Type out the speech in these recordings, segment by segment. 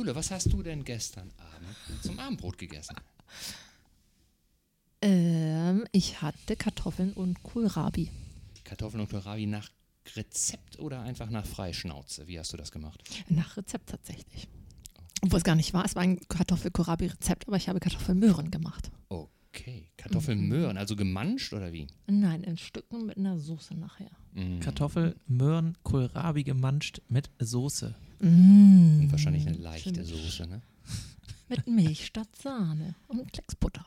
Jule, was hast du denn gestern Abend zum Abendbrot gegessen? Ähm, ich hatte Kartoffeln und Kohlrabi. Kartoffeln und Kohlrabi nach Rezept oder einfach nach Freischnauze? Wie hast du das gemacht? Nach Rezept tatsächlich. Obwohl es gar nicht war, es war ein Kartoffel-Kohlrabi-Rezept, aber ich habe Kartoffelmöhren gemacht. Okay, Kartoffelmöhren, also gemanscht oder wie? Nein, in Stücken mit einer Soße nachher. Mhm. Kartoffel, Möhren, Kohlrabi gemanscht mit Soße. Mmh. Und wahrscheinlich eine leichte Stimmt. Soße, ne? Mit Milch statt Sahne und Klecksbutter.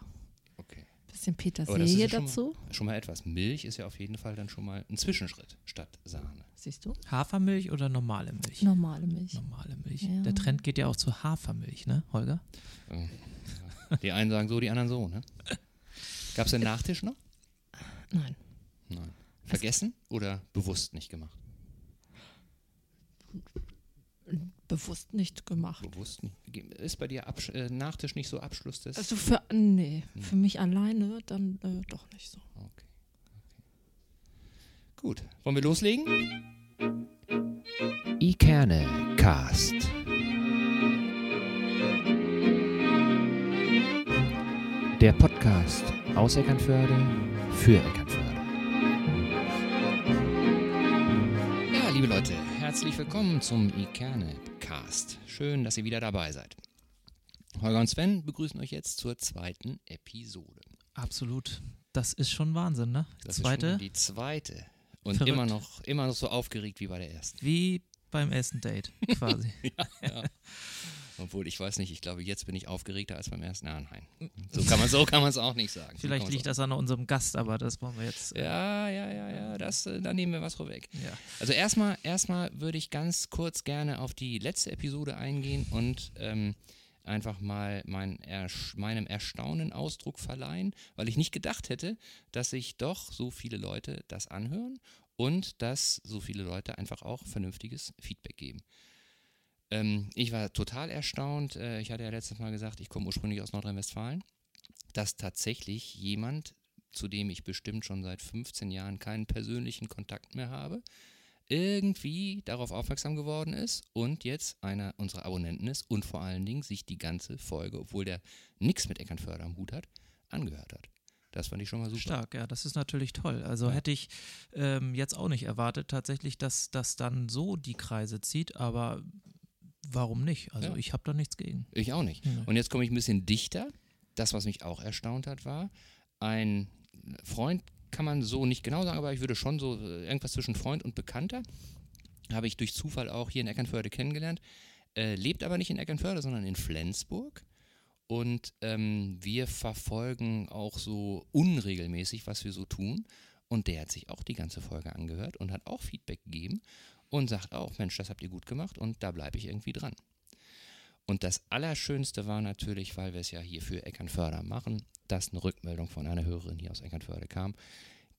Okay. Bisschen Petersilie ja schon dazu. Mal, schon mal etwas. Milch ist ja auf jeden Fall dann schon mal ein Zwischenschritt statt Sahne. Siehst du? Hafermilch oder normale Milch? Normale Milch. Normale Milch. Ja. Der Trend geht ja auch zu Hafermilch, ne, Holger? Ähm, ja. Die einen sagen so, die anderen so, ne? Gab es den Nachtisch noch? Nein. Nein. Vergessen oder bewusst nicht gemacht? Bewusst nicht gemacht. Bewusst nicht. Ist bei dir Absch äh, Nachtisch nicht so Abschluss des? Also für, nee, Hm. für mich alleine dann äh, doch nicht so. Okay. okay. Gut. Wollen wir loslegen? Ikerne Cast. Der Podcast aus Eckernförde für Eckernförde. Herzlich willkommen zum Ikerne Cast. Schön, dass ihr wieder dabei seid. Holger und Sven begrüßen euch jetzt zur zweiten Episode. Absolut. Das ist schon Wahnsinn, ne? Das ist Zweite, schon die zweite. Und Verrückt. immer noch, immer noch so aufgeregt wie bei der ersten. wie beim ersten Date, quasi. Obwohl, ich weiß nicht, ich glaube, jetzt bin ich aufgeregter als beim ersten. Ah, nein. So kann man so kann man es auch nicht sagen. So Vielleicht man's liegt das an unserem Gast, aber das wollen wir jetzt. auch- Ja, ja, ja, ja, das, äh, da nehmen wir was vorweg. ja. Also erstmal, erstmal würde ich ganz kurz gerne auf die letzte Episode eingehen und ähm, einfach mal mein Ersch meinem Erstaunen Ausdruck verleihen, weil ich nicht gedacht hätte, dass sich doch so viele Leute das anhören und dass so viele Leute einfach auch vernünftiges Feedback geben. Ähm, ich war total erstaunt. Äh, ich hatte ja letztes Mal gesagt, ich komme ursprünglich aus Nordrhein-Westfalen, dass tatsächlich jemand, zu dem ich bestimmt schon seit 15 Jahren keinen persönlichen Kontakt mehr habe, irgendwie darauf aufmerksam geworden ist und jetzt einer unserer Abonnenten ist und vor allen Dingen sich die ganze Folge, obwohl der nichts mit Eckernförde am Hut hat, angehört hat. Das fand ich schon mal super. Stark, ja, das ist natürlich toll. Also Ja. hätte ich ähm, jetzt auch nicht erwartet, tatsächlich, dass das dann so die Kreise zieht, aber warum nicht? Also Ja. ich habe da nichts gegen. Ich auch nicht. Ja. Und jetzt komme ich ein bisschen dichter. Das, was mich auch erstaunt hat, war, ein Freund kann man so nicht genau sagen, aber ich würde schon so äh, irgendwas zwischen Freund und Bekannter, habe ich durch Zufall auch hier in Eckernförde kennengelernt, äh, lebt aber nicht in Eckernförde, sondern in Flensburg. Und ähm, wir verfolgen auch so unregelmäßig, was wir so tun. Und der hat sich auch die ganze Folge angehört und hat auch Feedback gegeben und sagt auch, Mensch, das habt ihr gut gemacht und da bleibe ich irgendwie dran. Und das Allerschönste war natürlich, weil wir es ja hier für Eckernförder machen, dass eine Rückmeldung von einer Hörerin hier aus Eckernförde kam,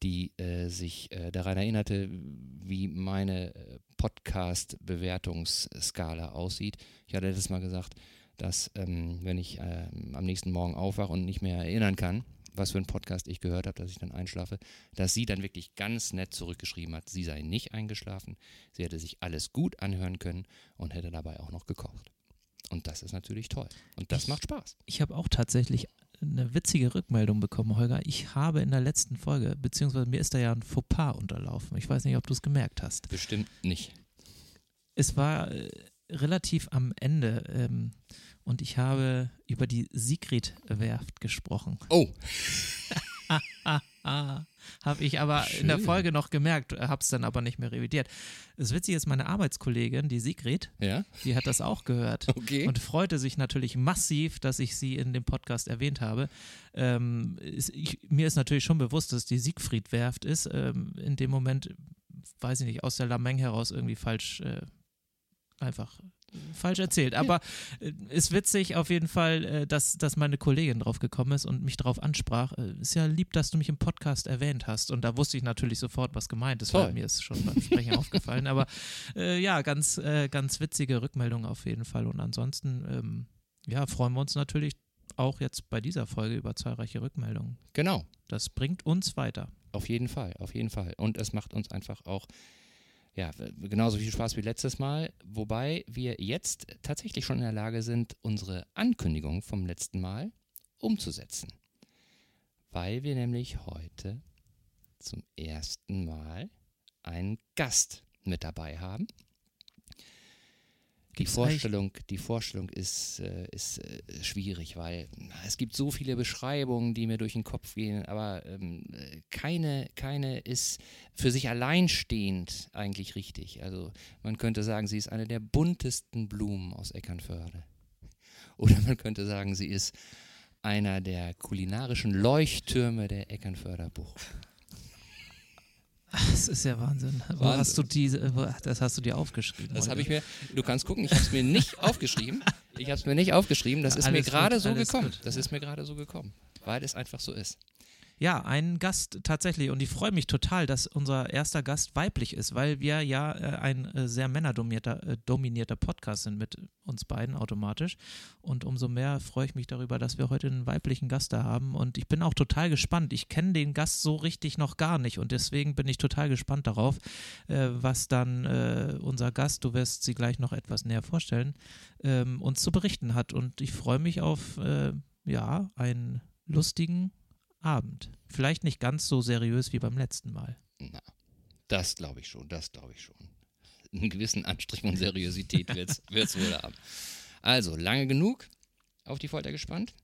die äh, sich äh, daran erinnerte, wie meine äh, Podcast-Bewertungsskala aussieht. Ich hatte das mal gesagt, dass ähm, wenn ich ähm, am nächsten Morgen aufwache und nicht mehr erinnern kann, was für einen Podcast ich gehört habe, dass ich dann einschlafe, dass sie dann wirklich ganz nett zurückgeschrieben hat, sie sei nicht eingeschlafen, sie hätte sich alles gut anhören können und hätte dabei auch noch gekocht. Und das ist natürlich toll. Und das Ich- macht Spaß. Ich habe auch tatsächlich eine witzige Rückmeldung bekommen, Holger. Ich habe in der letzten Folge, beziehungsweise mir ist da ja ein Fauxpas unterlaufen. Ich weiß nicht, ob du es gemerkt hast. Bestimmt nicht. Es war äh, relativ am Ende ähm, und ich habe über die Sigrid-Werft gesprochen. Oh, habe ich aber in der Schön. Folge noch gemerkt, habe es dann aber nicht mehr revidiert. Das Witzige ist, meine Arbeitskollegin, die Sigrid, ja, die hat das auch gehört. okay. Und freute sich natürlich massiv, dass ich sie in dem Podcast erwähnt habe. Ähm, ist, ich, mir ist natürlich schon bewusst, dass die Siegfried-Werft ist. Ähm, in dem Moment, weiß ich nicht, aus der Lameng heraus irgendwie falsch, äh, einfach falsch erzählt. Aber äh, ist witzig auf jeden Fall, äh, dass, dass meine Kollegin drauf gekommen ist und mich darauf ansprach. Äh, ist ja lieb, dass du mich im Podcast erwähnt hast. Und da wusste ich natürlich sofort, was gemeint ist, weil mir ist schon beim Sprechen aufgefallen. Aber äh, ja, ganz, äh, ganz witzige Rückmeldung auf jeden Fall. Und ansonsten, ähm, ja, freuen wir uns natürlich auch jetzt bei dieser Folge über zahlreiche Rückmeldungen. genau. Das bringt uns weiter. Auf jeden Fall, auf jeden Fall. Und es macht uns einfach auch ja, genauso viel Spaß wie letztes Mal, wobei wir jetzt tatsächlich schon in der Lage sind, unsere Ankündigung vom letzten Mal umzusetzen. Weil wir nämlich heute zum ersten Mal einen Gast mit dabei haben. Die Vorstellung, die Vorstellung ist, äh, ist äh, schwierig, weil es gibt so viele Beschreibungen, die mir durch den Kopf gehen, aber ähm, äh, keine, keine ist für sich alleinstehend eigentlich richtig. Also man könnte sagen, sie ist eine der buntesten Blumen aus Eckernförde. Oder man könnte sagen, sie ist einer der kulinarischen Leuchttürme der Eckernförder Bucht. Das ist ja Wahnsinn. Wo Wahnsinn. hast du diese, das hast du dir aufgeschrieben? Das habe ich mir, du kannst gucken, ich habe es mir nicht aufgeschrieben. Ich habe es mir nicht aufgeschrieben, das Ja, ist mir gerade so gekommen. gut. Das ist mir gerade so gekommen, weil es einfach so ist. Ja, ein Gast tatsächlich. Und ich freue mich total, dass unser erster Gast weiblich ist, weil wir ja äh, ein äh, sehr männerdominierter äh, dominierter Podcast sind mit uns beiden automatisch. Und umso mehr freue ich mich darüber, dass wir heute einen weiblichen Gast da haben. Und ich bin auch total gespannt. Ich kenne den Gast so richtig noch gar nicht. Und deswegen bin ich total gespannt darauf, äh, was dann äh, unser Gast, du wirst sie gleich noch etwas näher vorstellen, ähm, uns zu berichten hat. Und ich freue mich auf äh, ja einen lustigen Abend. Vielleicht nicht ganz so seriös wie beim letzten Mal. Na, das glaube ich schon, das glaube ich schon. Einen gewissen Anstrich von Seriosität wird es wohl haben. Also, lange genug auf die Folter gespannt.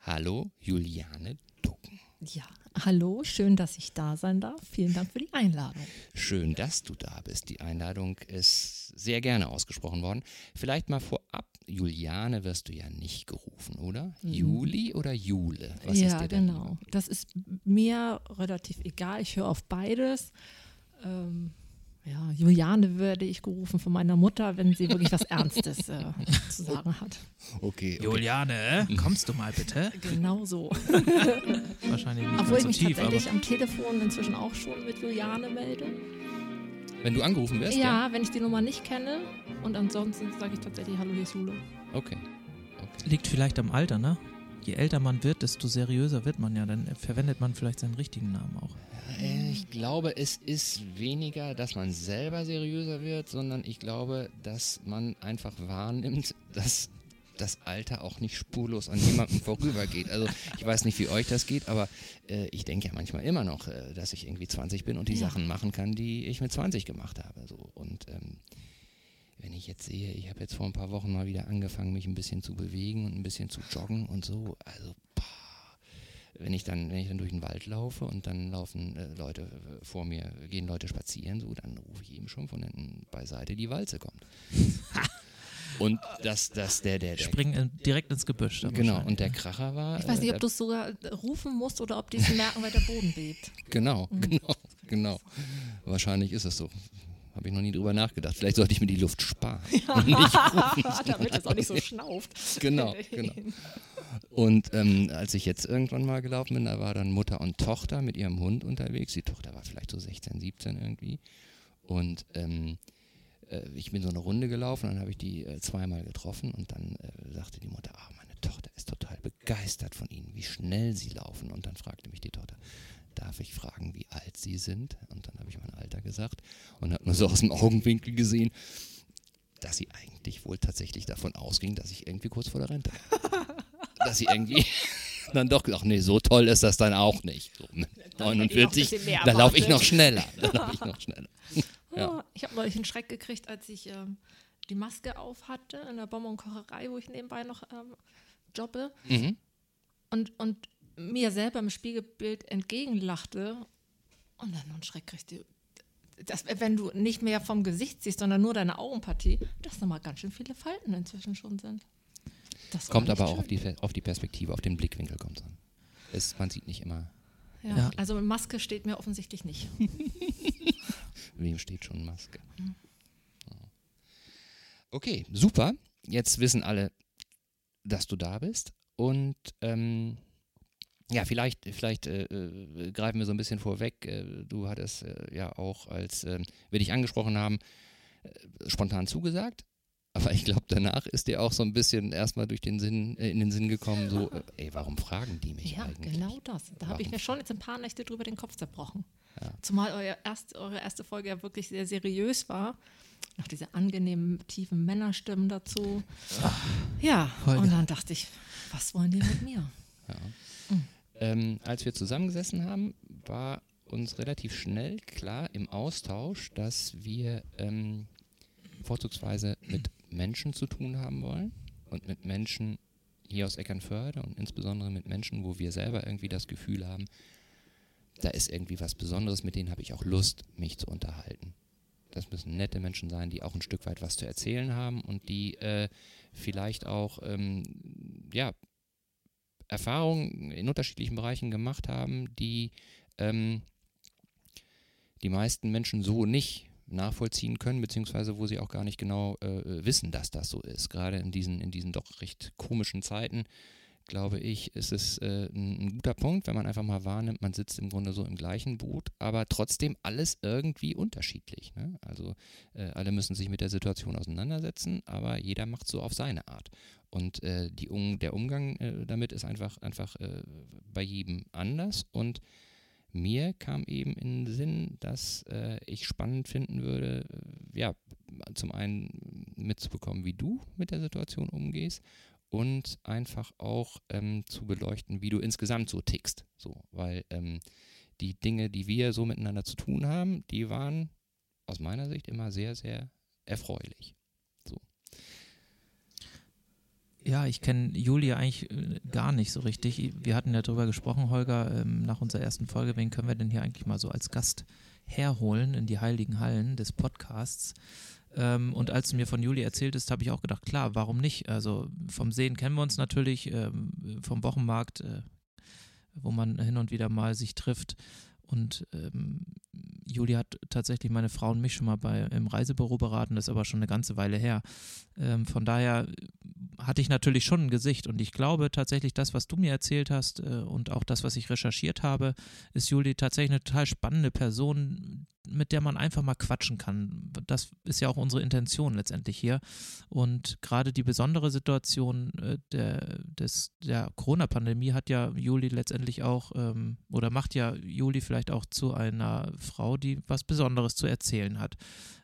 Hallo, Juliane Ducken. Ja, hallo, schön, dass ich da sein darf. Vielen Dank für die Einladung. Schön, dass du da bist. Die Einladung ist sehr gerne ausgesprochen worden. Vielleicht mal vorab, Juliane wirst du ja nicht gerufen, oder? Juli oder Jule? Was ja, ist dir denn genau. Das ist mir relativ egal. Ich höre auf beides. Ähm, ja, Juliane würde ich gerufen von meiner Mutter, wenn sie wirklich was Ernstes äh, zu sagen hat. lieber? Okay, okay. Juliane, kommst du mal bitte? Genau so. Wahrscheinlich nicht Obwohl ich so mich tief, aber tatsächlich am Telefon inzwischen auch schon mit Juliane melde. Wenn du angerufen wirst? Ja, wenn ich die Nummer nicht kenne. Und ansonsten sage ich tatsächlich Hallo, hier ist Jule. Okay. liegt vielleicht am Alter, ne? Je älter man wird, desto seriöser wird man ja. Dann verwendet man vielleicht seinen richtigen Namen auch. Äh, Ich glaube, es ist weniger, dass man selber seriöser wird, sondern ich glaube, dass man einfach wahrnimmt, dass das Alter auch nicht spurlos an jemandem vorübergeht. Also ich weiß nicht, wie euch das geht, aber äh, ich denke ja manchmal immer noch, äh, dass ich irgendwie 20 bin und die Ja. Sachen machen kann, die ich mit 20 gemacht habe. So. Und ähm, wenn ich jetzt sehe, ich habe jetzt vor ein paar Wochen mal wieder angefangen, mich ein bisschen zu bewegen und ein bisschen zu joggen und so, also boah, wenn ich dann, wenn ich dann durch den Wald laufe und dann laufen äh, Leute äh, vor mir, gehen Leute spazieren, so, dann rufe ich eben schon von hinten beiseite, die Walze kommt. und das, das, der, der, der Springen in, direkt ins Gebüsch. Genau, und der? Kracher war. Ich weiß nicht, äh, ob du es sogar rufen musst oder ob die es merken, weil der Boden bebt. Genau, genau, genau. Wahrscheinlich ist es so. Habe ich noch nie drüber nachgedacht. Vielleicht sollte ich mir die Luft sparen. und nicht rufen. Damit es auch nicht so schnauft. Genau, genau. Und ähm, als ich jetzt irgendwann mal gelaufen bin, da war dann Mutter und Tochter mit ihrem Hund unterwegs. Die Tochter war vielleicht so 16, 17 irgendwie. Und ähm, äh, ich bin so eine Runde gelaufen, dann habe ich die äh, zweimal getroffen und dann äh, sagte die Mutter, ah, meine Tochter ist total begeistert von ihnen, wie schnell sie laufen. Und dann fragte mich die Tochter, darf ich fragen, wie alt sie sind? Und dann habe ich mein Alter gesagt und habe nur so aus dem Augenwinkel gesehen, dass sie eigentlich wohl tatsächlich davon ausging, dass ich irgendwie kurz vor der Rente dass sie irgendwie dann doch gesagt, nee, so toll ist das dann auch nicht. So mit hätte ich noch ein 49, bisschen mehr da laufe ich noch schneller. Da laufe ich noch schneller. Ja. Ah, Ich habe neulich einen Schreck gekriegt, als ich ähm, die Maske auf hatte in der Bonbonkocherei, wo ich nebenbei noch ähm, jobbe Mhm. und, und mir selber im Spiegelbild entgegenlachte und dann noch einen Schreck kriegte. Das, wenn du nicht mehr vom Gesicht siehst, sondern nur deine Augenpartie, dass da mal ganz schön viele Falten inzwischen schon sind. Das Kommt aber auch auf die, auf die Perspektive, auf den Blickwinkel kommt es an. Es, man sieht nicht immer, Ja, Ja. Also Maske steht mir offensichtlich nicht. wem steht schon Maske. Okay, super. Jetzt wissen alle, dass du da bist. Und ähm, ja, vielleicht, vielleicht äh, äh, greifen wir so ein bisschen vorweg. Äh, du hattest äh, ja auch, als äh, wir dich angesprochen haben, äh, spontan zugesagt. Aber ich glaube, danach ist dir auch so ein bisschen erstmal durch den Sinn, äh, in den Sinn gekommen, so, äh, ey, warum fragen die mich Ja, eigentlich? genau das. Da habe ich mir schon jetzt ein paar Nächte drüber den Kopf zerbrochen. Ja. Zumal euer erst, eure erste Folge ja wirklich sehr seriös war. Noch diese angenehmen, tiefen Männerstimmen dazu. Ja, Holger. und dann dachte ich, was wollen die mit mir? Ähm, als wir zusammengesessen haben, war uns relativ schnell klar im Austausch, dass wir ähm, vorzugsweise mit Menschen zu tun haben wollen und mit Menschen hier aus Eckernförde und insbesondere mit Menschen, wo wir selber irgendwie das Gefühl haben, da ist irgendwie was Besonderes, mit denen habe ich auch Lust, mich zu unterhalten. Das müssen nette Menschen sein, die auch ein Stück weit was zu erzählen haben und die äh, vielleicht auch ähm, ja, Erfahrungen in unterschiedlichen Bereichen gemacht haben, die ähm, die meisten Menschen so nicht nachvollziehen können, beziehungsweise wo sie auch gar nicht genau äh, wissen, dass das so ist. Gerade in diesen, in diesen doch recht komischen Zeiten, glaube ich, ist es äh, ein, ein guter Punkt, wenn man einfach mal wahrnimmt, man sitzt im Grunde so im gleichen Boot, aber trotzdem alles irgendwie unterschiedlich. Ne? Also äh, alle müssen sich mit der Situation auseinandersetzen, aber jeder macht so auf seine Art. Und äh, die um, der Umgang äh, damit ist einfach, einfach äh, bei jedem anders. Und mir kam eben in den Sinn, dass äh, ich spannend finden würde, äh, ja, zum einen mitzubekommen, wie du mit der Situation umgehst und einfach auch ähm, zu beleuchten, wie du insgesamt so tickst. So, weil ähm, die Dinge, die wir so miteinander zu tun haben, die waren aus meiner Sicht immer sehr, sehr erfreulich. Ja, ich kenne Julia eigentlich äh, gar nicht so richtig. Wir hatten ja darüber gesprochen, Holger, ähm, nach unserer ersten Folge, wen können wir denn hier eigentlich mal so als Gast herholen in die heiligen Hallen des Podcasts? Ähm, und als du mir von Juli erzähltest, habe ich auch gedacht, klar, warum nicht? Also vom Sehen kennen wir uns natürlich, ähm, vom Wochenmarkt, äh, wo man hin und wieder mal sich trifft. Und ähm, Juli hat tatsächlich meine Frau und mich schon mal bei, im Reisebüro beraten, das ist aber schon eine ganze Weile her. Ähm, von daher hatte ich natürlich schon ein Gesicht und ich glaube tatsächlich, das, was du mir erzählt hast äh, und auch das, was ich recherchiert habe, ist Juli tatsächlich eine total spannende Person, mit der man einfach mal quatschen kann. Das ist ja auch unsere Intention letztendlich hier. Und gerade die besondere Situation äh, der, des, der Corona-Pandemie hat ja Juli letztendlich auch ähm, oder macht ja Juli vielleicht auch zu einer Frau, die was Besonderes zu erzählen hat,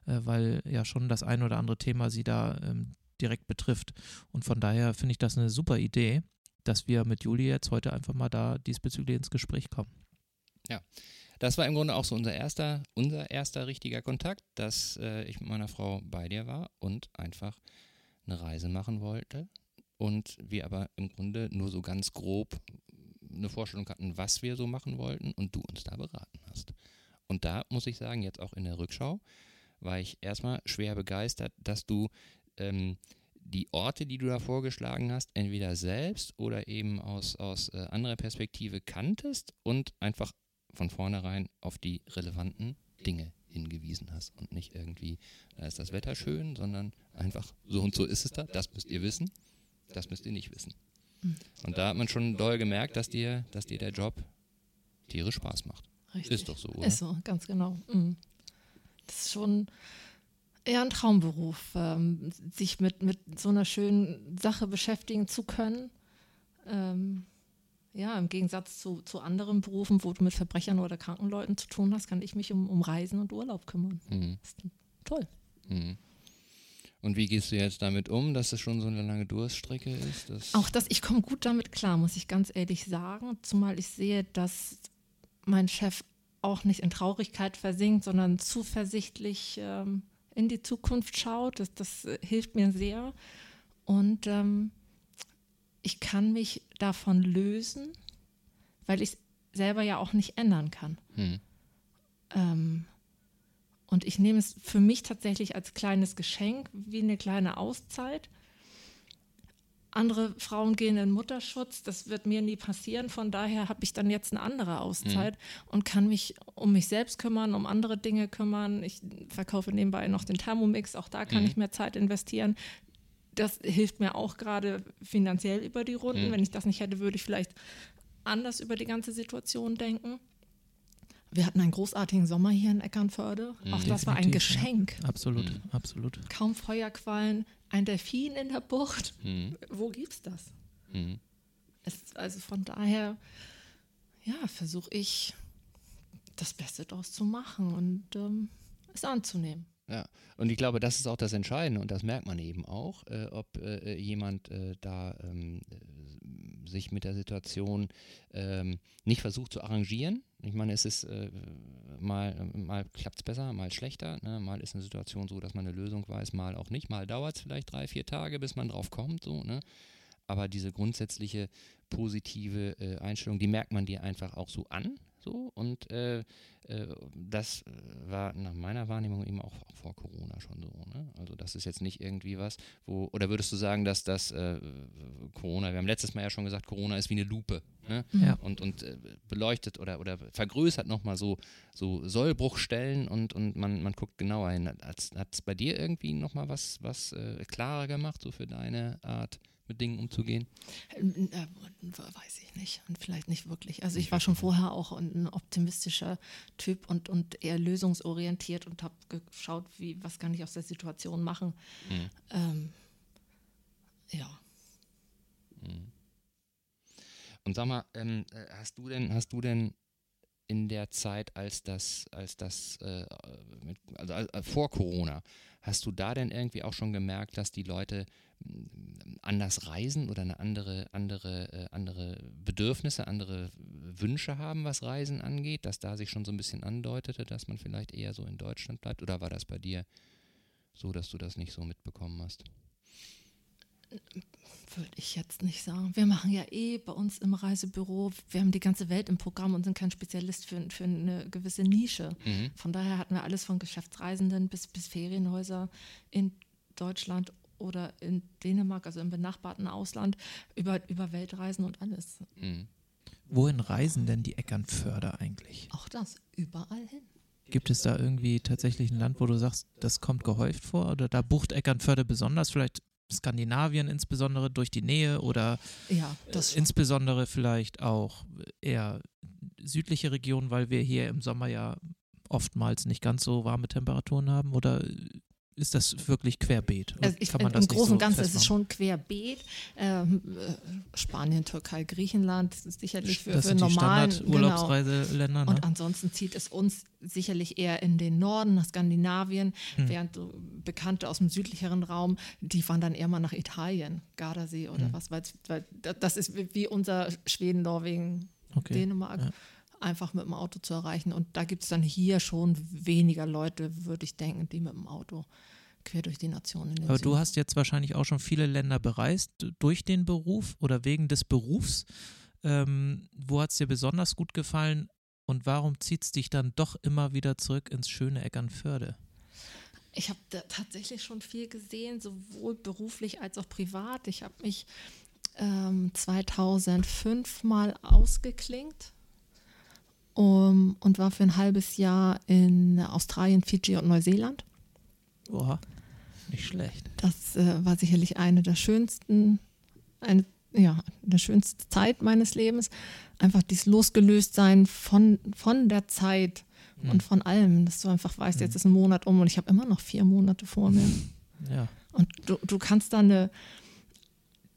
äh, weil ja schon das ein oder andere Thema sie da ähm, direkt betrifft. Und von daher finde ich das eine super Idee, dass wir mit Juli jetzt heute einfach mal da diesbezüglich ins Gespräch kommen. Ja, das war im Grunde auch so unser erster, unser erster richtiger Kontakt, dass äh, ich mit meiner Frau bei dir war und einfach eine Reise machen wollte. Und wir aber im Grunde nur so ganz grob eine Vorstellung hatten, was wir so machen wollten und du uns da beraten hast. Und da muss ich sagen, jetzt auch in der Rückschau, war ich erstmal schwer begeistert, dass du ähm, die Orte, die du da vorgeschlagen hast, entweder selbst oder eben aus, aus äh, anderer Perspektive kanntest und einfach von vornherein auf die relevanten Dinge hingewiesen hast und nicht irgendwie, da ist das Wetter schön, sondern einfach so und so ist es da, das müsst ihr wissen, das müsst ihr nicht wissen. Und da hat man schon doll gemerkt, dass dir, dass dir der Job tierisch Spaß macht. Richtig. Ist doch so, oder? Ist so, ganz genau. Mhm. Das ist schon eher ein Traumberuf, ähm, sich mit, mit so einer schönen Sache beschäftigen zu können. Ja, im Gegensatz zu, zu anderen Berufen, wo du mit Verbrechern oder kranken Leuten zu tun hast, kann ich mich um, um Reisen und Urlaub kümmern. Mhm. Das ist toll. Mhm. Und wie gehst du jetzt damit um, dass es schon so eine lange Durststrecke ist? Dass Auch das, ich komme gut damit klar, muss ich ganz ehrlich sagen. Zumal ich sehe, dass mein Chef auch nicht in Traurigkeit versinkt, sondern zuversichtlich ähm, in die Zukunft schaut. Das, das äh, hilft mir sehr. Und ähm, ich kann mich davon lösen, weil ich es selber ja auch nicht ändern kann. Hm. Ähm, und ich nehme es für mich tatsächlich als kleines Geschenk, wie eine kleine Auszeit. Andere Frauen gehen in Mutterschutz, das wird mir nie passieren. Von daher habe ich dann jetzt eine andere Auszeit und kann mich um mich selbst kümmern, um andere Dinge kümmern. Ich verkaufe nebenbei noch den Thermomix, auch da kann Mhm. ich mehr Zeit investieren. Das hilft mir auch gerade finanziell über die Runden. Mhm. Wenn ich das nicht hätte, würde ich vielleicht anders über die ganze Situation denken. Wir hatten einen großartigen Sommer hier in Eckernförde. Auch Mhm. das war ein Definitiv, ja. Geschenk. Absolut, Mhm. absolut. Kaum Feuerquallen, ein Delfin in der Bucht. Hm. Wo gibt's das? Hm. Es, also von daher, ja, versuche ich das Beste daraus zu machen und ähm, es anzunehmen. Ja, und ich glaube, das ist auch das Entscheidende und das merkt man eben auch, äh, ob äh, jemand äh, da ähm, äh, sich mit der Situation ähm, nicht versucht zu arrangieren. Ich meine, es ist äh, mal, mal klappt es besser, mal schlechter, ne? mal ist eine Situation so, dass man eine Lösung weiß, mal auch nicht, mal dauert es vielleicht drei, vier Tage, bis man drauf kommt, so, ne? Aber diese grundsätzliche positive äh, Einstellung, die merkt man dir einfach auch so an, so und äh, äh, das äh, war nach meiner Wahrnehmung eben auch vor Corona schon so. Ne? Also das ist jetzt nicht irgendwie was, wo, oder würdest du sagen, dass das äh, Corona, wir haben letztes Mal ja schon gesagt, Corona ist wie eine Lupe ne? Ja. und, und äh, beleuchtet oder, oder vergrößert nochmal so, so Sollbruchstellen und, und man, man guckt genauer hin. Hat es bei dir irgendwie nochmal was, was äh, klarer gemacht, so für deine Art mit Dingen umzugehen? Äh, weiß ich nicht und vielleicht nicht wirklich. Also ich war schon vorher auch ein optimistischer Typ und, und eher lösungsorientiert und habe geschaut, wie, was kann ich aus der Situation machen. Mhm. Ähm, ja. Mhm. Und sag mal, ähm, äh, hast du denn, hast du denn in der Zeit, als das, als das, äh, mit, also äh, vor Corona, hast du da denn irgendwie auch schon gemerkt, dass die Leute anders reisen oder eine andere, andere, äh, andere Bedürfnisse, andere Wünsche haben, was Reisen angeht, dass da sich schon so ein bisschen andeutete, dass man vielleicht eher so in Deutschland bleibt? Oder war das bei dir so, dass du das nicht so mitbekommen hast? Würde ich jetzt nicht sagen. Wir machen ja eh bei uns im Reisebüro, wir haben die ganze Welt im Programm und sind kein Spezialist für, für eine gewisse Nische. Mhm. Von daher hatten wir alles von Geschäftsreisenden bis, bis Ferienhäuser in Deutschland oder in Dänemark, also im benachbarten Ausland, über, über Weltreisen und alles. Mhm. Wohin reisen denn die Eckernförder eigentlich? Auch das, überall hin. Gibt es da irgendwie tatsächlich ein Land, wo du sagst, das kommt gehäuft vor? Oder da bucht Eckernförde besonders? Vielleicht Skandinavien insbesondere durch die Nähe oder Ja, das äh, insbesondere vielleicht auch eher südliche Regionen, weil wir hier im Sommer ja oftmals nicht ganz so warme Temperaturen haben? Oder ist das wirklich querbeet? Also ich, kann man Im das nicht Großen so und Ganzen ist es schon querbeet. Ähm, äh, Spanien, Türkei, Griechenland sicherlich für, das für sind normalen genau. Standard-Urlaubsreiseländer. Ne? Und ansonsten zieht es uns sicherlich eher in den Norden, nach Skandinavien, Hm. während so Bekannte aus dem südlicheren Raum, die dann eher mal nach Italien, Gardasee oder Hm. was, weil da- das ist wie- wie unser Schweden, Norwegen, Okay. Dänemark, ja. Einfach mit dem Auto zu erreichen. Und da gibt es dann hier schon weniger Leute, würde ich denken, die mit dem Auto quer durch die den Aber du hast jetzt wahrscheinlich auch schon viele Länder bereist durch den Beruf oder wegen des Berufs. Ähm, wo hat es dir besonders gut gefallen und warum zieht es dich dann doch immer wieder zurück ins schöne Eckernförde? Ich habe tatsächlich schon viel gesehen, sowohl beruflich als auch privat. Ich habe mich ähm, 2005 mal ausgeklingt um, und war für ein halbes Jahr in Australien, Fidschi und Neuseeland. Boah, nicht schlecht. Das äh, war sicherlich eine der schönsten, eine, ja, der schönste Zeit meines Lebens. Einfach dieses Losgelöstsein von, von der Zeit Hm. und von allem, dass du einfach weißt, jetzt ist ein Monat um und ich habe immer noch vier Monate vor mir. Ja. Und du, du kannst dann eine,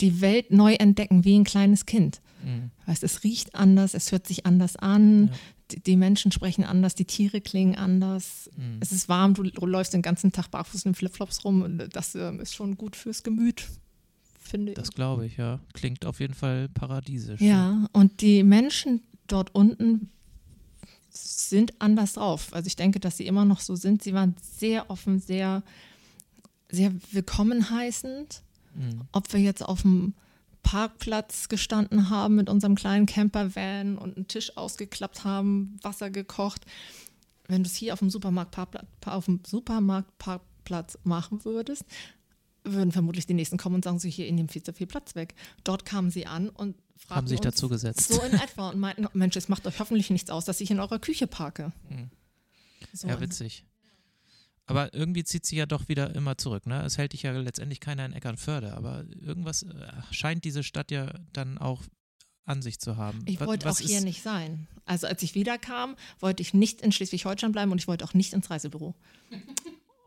die Welt neu entdecken, wie ein kleines Kind. Mhm. Weißt, es riecht anders, es hört sich anders an, Ja. die, die Menschen sprechen anders, die Tiere klingen anders. Mhm. Es ist warm, du, du läufst den ganzen Tag barfuß in Flipflops rum. Und das ähm, ist schon gut fürs Gemüt, finde Das ich. glaube ich, ja. Klingt auf jeden Fall paradiesisch. Ja, und die Menschen dort unten sind anders drauf. Also ich denke, dass sie immer noch so sind. Sie waren sehr offen, sehr, sehr willkommen heißend. Mhm. ob wir jetzt auf dem Parkplatz gestanden haben mit unserem kleinen Campervan und einen Tisch ausgeklappt haben, Wasser gekocht. Wenn du es hier auf dem Supermarktparkplatz, auf dem Supermarktparkplatz machen würdest, würden vermutlich die nächsten kommen und sagen, so hier in dem viel zu viel Platz weg. Dort kamen sie an und fragten Haben sich dazu gesetzt. so in etwa und meinten, Mensch, es macht euch hoffentlich nichts aus, dass ich in eurer Küche parke. Mhm. So Ja, witzig. Aber irgendwie zieht sie ja doch wieder immer zurück. Ne? Es hält dich ja letztendlich keiner in Eckernförde, aber irgendwas äh, scheint diese Stadt ja dann auch an sich zu haben. Ich wollte auch hier nicht sein. Also als ich wiederkam, wollte ich nicht in Schleswig-Holstein bleiben und ich wollte auch nicht ins Reisebüro.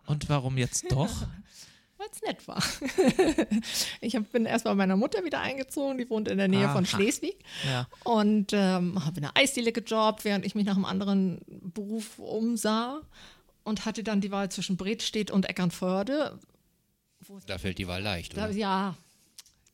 Und warum jetzt doch? weil es nett war. ich hab, bin erst bei meiner Mutter wieder eingezogen, die wohnt in der Nähe Aha. von Schleswig. Ja. Und ähm, habe in der Eisdiele gejobbt, während ich mich nach einem anderen Beruf umsah. Und hatte dann die Wahl zwischen Bredstedt und Eckernförde. Da fällt die Wahl leicht, Da, oder? ja,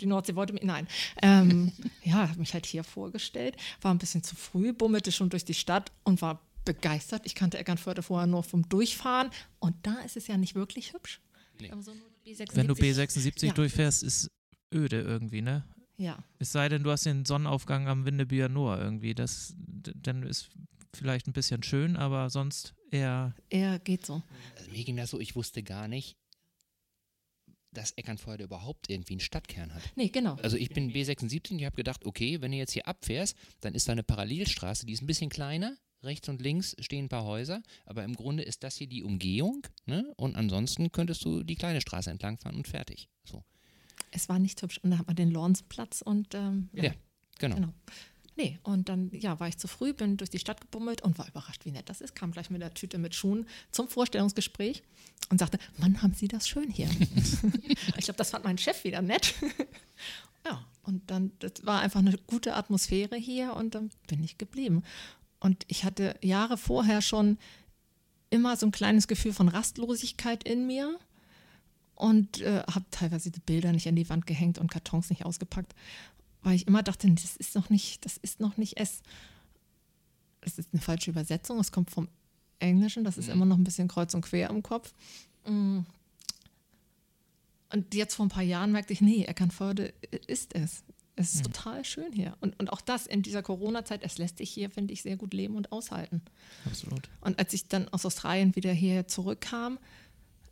die Nordsee wollte mich, nein. Ähm, ja, habe mich halt hier vorgestellt, war ein bisschen zu früh, bummelte schon durch die Stadt und war begeistert. Ich kannte Eckernförde vorher nur vom Durchfahren und da ist es ja nicht wirklich hübsch. Nee. Aber so nur B76 Wenn du B76 ja. durchfährst, ist öde irgendwie, ne? Ja, Es sei denn, du hast den Sonnenaufgang am Windebier Noor irgendwie. Das, dann ist vielleicht ein bisschen schön, aber sonst eher. er geht so. Also mir ging das so, ich wusste gar nicht, dass Eckernförde überhaupt irgendwie einen Stadtkern hat. Nee, genau. Also ich bin B76 und ich habe gedacht, okay, wenn du jetzt hier abfährst, dann ist da eine Parallelstraße, die ist ein bisschen kleiner. Rechts und links stehen ein paar Häuser, aber im Grunde ist das hier die Umgehung. Ne? Und ansonsten könntest du die kleine Straße entlangfahren und fertig. So. Es war nicht hübsch. Und da hat man den Lornsplatz und ähm, ja, Ja, genau. genau. Nee, und dann ja, war ich zu früh, bin durch die Stadt gebummelt und war überrascht, wie nett das ist. Kam gleich mit der Tüte mit Schuhen zum Vorstellungsgespräch und sagte, Mann, haben Sie das schön hier. ich glaube, das fand mein Chef wieder nett. ja, und dann, das war einfach eine gute Atmosphäre hier und dann bin ich geblieben. Und ich hatte Jahre vorher schon immer so ein kleines Gefühl von Rastlosigkeit in mir und äh, habe teilweise die Bilder nicht an die Wand gehängt und Kartons nicht ausgepackt, weil ich immer dachte, das ist noch nicht, das ist noch nicht es. Es ist eine falsche Übersetzung, es kommt vom Englischen, das ist immer noch ein bisschen kreuz und quer im Kopf. Mm. Und jetzt vor ein paar Jahren merkte ich, nee, Eckernförde ist es. Es ist total schön hier. Und, und auch das in dieser Corona-Zeit, es lässt sich hier, finde ich, sehr gut leben und aushalten. Absolut. Und als ich dann aus Australien wieder hier zurückkam,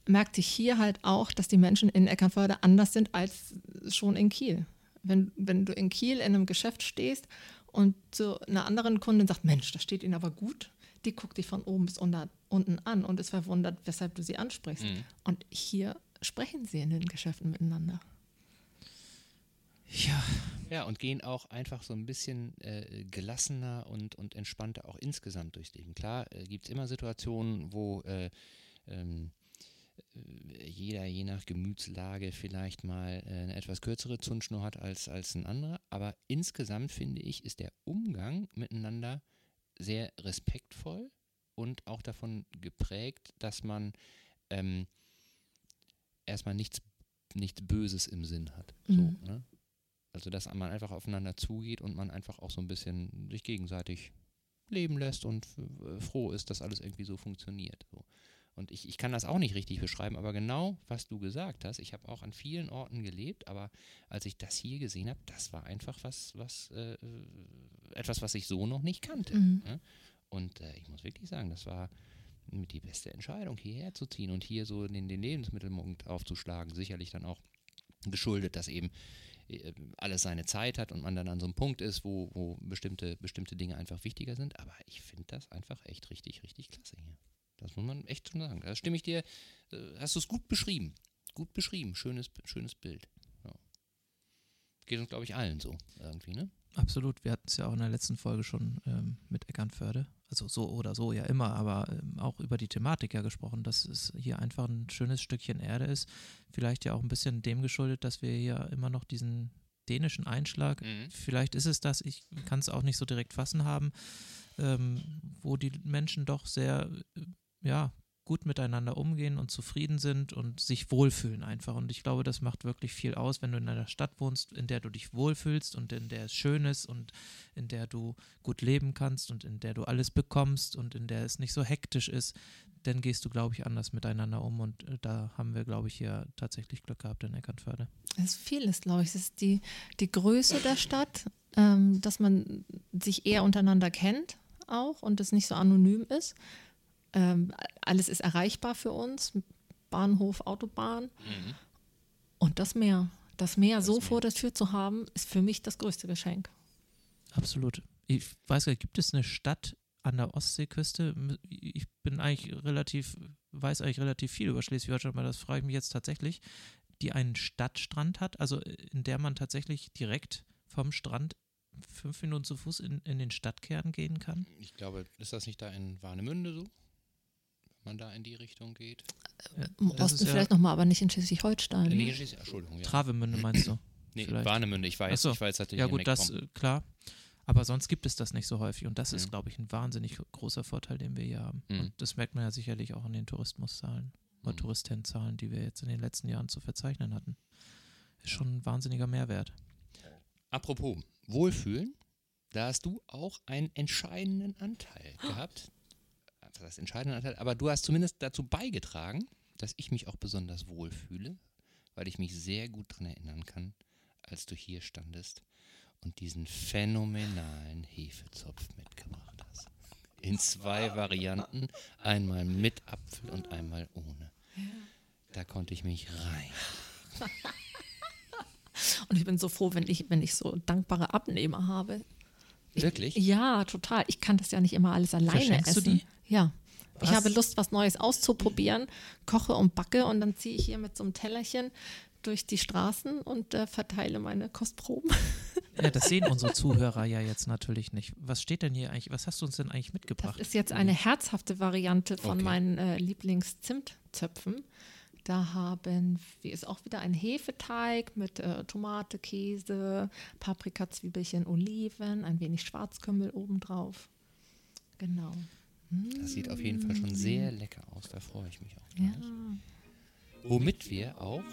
merkte ich hier halt auch, dass die Menschen in Eckernförde anders sind als schon in Kiel. Wenn, wenn du in Kiel in einem Geschäft stehst und zu einer anderen Kundin sagt, Mensch, das steht Ihnen aber gut, die guckt dich von oben bis unter, unten an und ist verwundert, weshalb du sie ansprichst. Und hier sprechen sie in den Geschäften miteinander. Ja, Ja, und gehen auch einfach so ein bisschen äh, gelassener und, und entspannter auch insgesamt durchs Leben. Klar, äh, gibt es immer Situationen, wo äh, ähm, äh, jeder je nach Gemütslage vielleicht mal äh, eine etwas kürzere Zündschnur hat als, als ein anderer. Aber insgesamt finde ich, ist der Umgang miteinander sehr respektvoll und auch davon geprägt, dass man ähm, erstmal nichts, nichts Böses im Sinn hat. So, Mhm. ne? Also, dass man einfach aufeinander zugeht und man einfach auch so ein bisschen sich gegenseitig leben lässt und äh, froh ist, dass alles irgendwie so funktioniert. So. Und ich, ich kann das auch nicht richtig beschreiben, aber genau, was du gesagt hast, ich habe auch an vielen Orten gelebt, aber als ich das hier gesehen habe, das war einfach was, was, äh, etwas, was ich so noch nicht kannte. Mhm. Ne? Und äh, ich muss wirklich sagen, das war mit die beste Entscheidung, hierher zu ziehen und hier so den, den Lebensmittelpunkt aufzuschlagen. Sicherlich dann auch geschuldet, dass eben äh, alles seine Zeit hat und man dann an so einem Punkt ist, wo, wo bestimmte, bestimmte Dinge einfach wichtiger sind. Aber ich finde das einfach echt richtig, richtig klasse hier. Das muss man echt schon sagen. Da stimme ich dir, äh, hast du es gut beschrieben. Gut beschrieben. Schönes, schönes Bild. Ja. Geht uns, glaube ich, allen so irgendwie, ne? absolut. Wir hatten es ja auch in der letzten Folge schon ähm, mit Eckernförde. Also so oder so ja immer, aber ähm, auch über die Thematik ja gesprochen, dass es hier einfach ein schönes Stückchen Erde ist. Vielleicht ja auch ein bisschen dem geschuldet, dass wir hier immer noch diesen dänischen Einschlag, Mhm. vielleicht ist es das, ich kann es auch nicht so direkt fassen haben, ähm, wo die Menschen doch sehr, äh, ja, gut miteinander umgehen und zufrieden sind und sich wohlfühlen einfach. Und ich glaube, das macht wirklich viel aus, wenn du in einer Stadt wohnst, in der du dich wohlfühlst und in der es schön ist und in der du gut leben kannst und in der du alles bekommst und in der es nicht so hektisch ist, dann gehst du, glaube ich, anders miteinander um. Und äh, da haben wir, glaube ich, hier tatsächlich Glück gehabt in Eckernförde. Es ist vieles, glaube ich. Es ist die, die Größe der Stadt, ähm, dass man sich eher untereinander kennt auch und es nicht so anonym ist. Ähm, alles ist erreichbar für uns. Bahnhof, Autobahn. Mhm. Und das Meer. Das Meer so Meer. vor der Tür zu haben, ist für mich das größte Geschenk. Absolut. Ich weiß gar nicht, gibt es eine Stadt an der Ostseeküste? Ich bin eigentlich relativ, weiß eigentlich relativ viel über Schleswig-Holstein, aber das frage ich mich jetzt tatsächlich, die einen Stadtstrand hat, also in der man tatsächlich direkt vom Strand fünf Minuten zu Fuß in, in den Stadtkern gehen kann? Ich glaube, ist das nicht da in Warnemünde so? Man da in die Richtung geht. Im Das Osten ist ja- vielleicht nochmal, aber nicht in Schleswig-Holstein. Nee, ne? steht- Entschuldigung, ja. Travemünde meinst du? Nee, vielleicht. Warnemünde, ich weiß, so. ich weiß natürlich Ja in gut, das, äh, klar. Aber sonst gibt es das nicht so häufig. Und das ist, Mhm. glaube ich, ein wahnsinnig großer Vorteil, den wir hier haben. Mhm. Und das merkt man ja sicherlich auch an den Tourismuszahlen oder Mhm. Touristenzahlen, die wir jetzt in den letzten Jahren zu verzeichnen hatten. Ist schon ein wahnsinniger Mehrwert. Apropos Wohlfühlen, da hast du auch einen entscheidenden Anteil gehabt. Was heißt entscheidenden Anteil? Aber du hast zumindest dazu beigetragen, dass ich mich auch besonders wohlfühle, weil ich mich sehr gut daran erinnern kann, als du hier standest und diesen phänomenalen Hefezopf mitgebracht hast. In zwei Varianten, einmal mit Apfel und einmal ohne. Da konnte ich mich rein. Und ich bin so froh, wenn ich, wenn ich so dankbare Abnehmer habe. Ich, Wirklich? Ja, total. Ich kann das ja nicht immer alles alleine Verschenkst du essen. die? Ja. Ich Was? habe Lust, was Neues auszuprobieren, koche und backe und dann ziehe ich hier mit so einem Tellerchen durch die Straßen und äh, verteile meine Kostproben. Ja, das sehen unsere Zuhörer ja jetzt natürlich nicht. Was steht denn hier eigentlich? Was hast du uns denn eigentlich Das mitgebracht? ist jetzt eine herzhafte Variante von Okay. meinen äh, Lieblingszimtzöpfen. Da haben wir ist auch wieder ein Hefeteig mit äh, Tomate, Käse, Paprika, Zwiebelchen, Oliven, ein wenig Schwarzkümmel obendrauf. Genau. Das sieht auf jeden Fall schon sehr lecker aus, da freue ich mich auch. Ja. Womit wir auch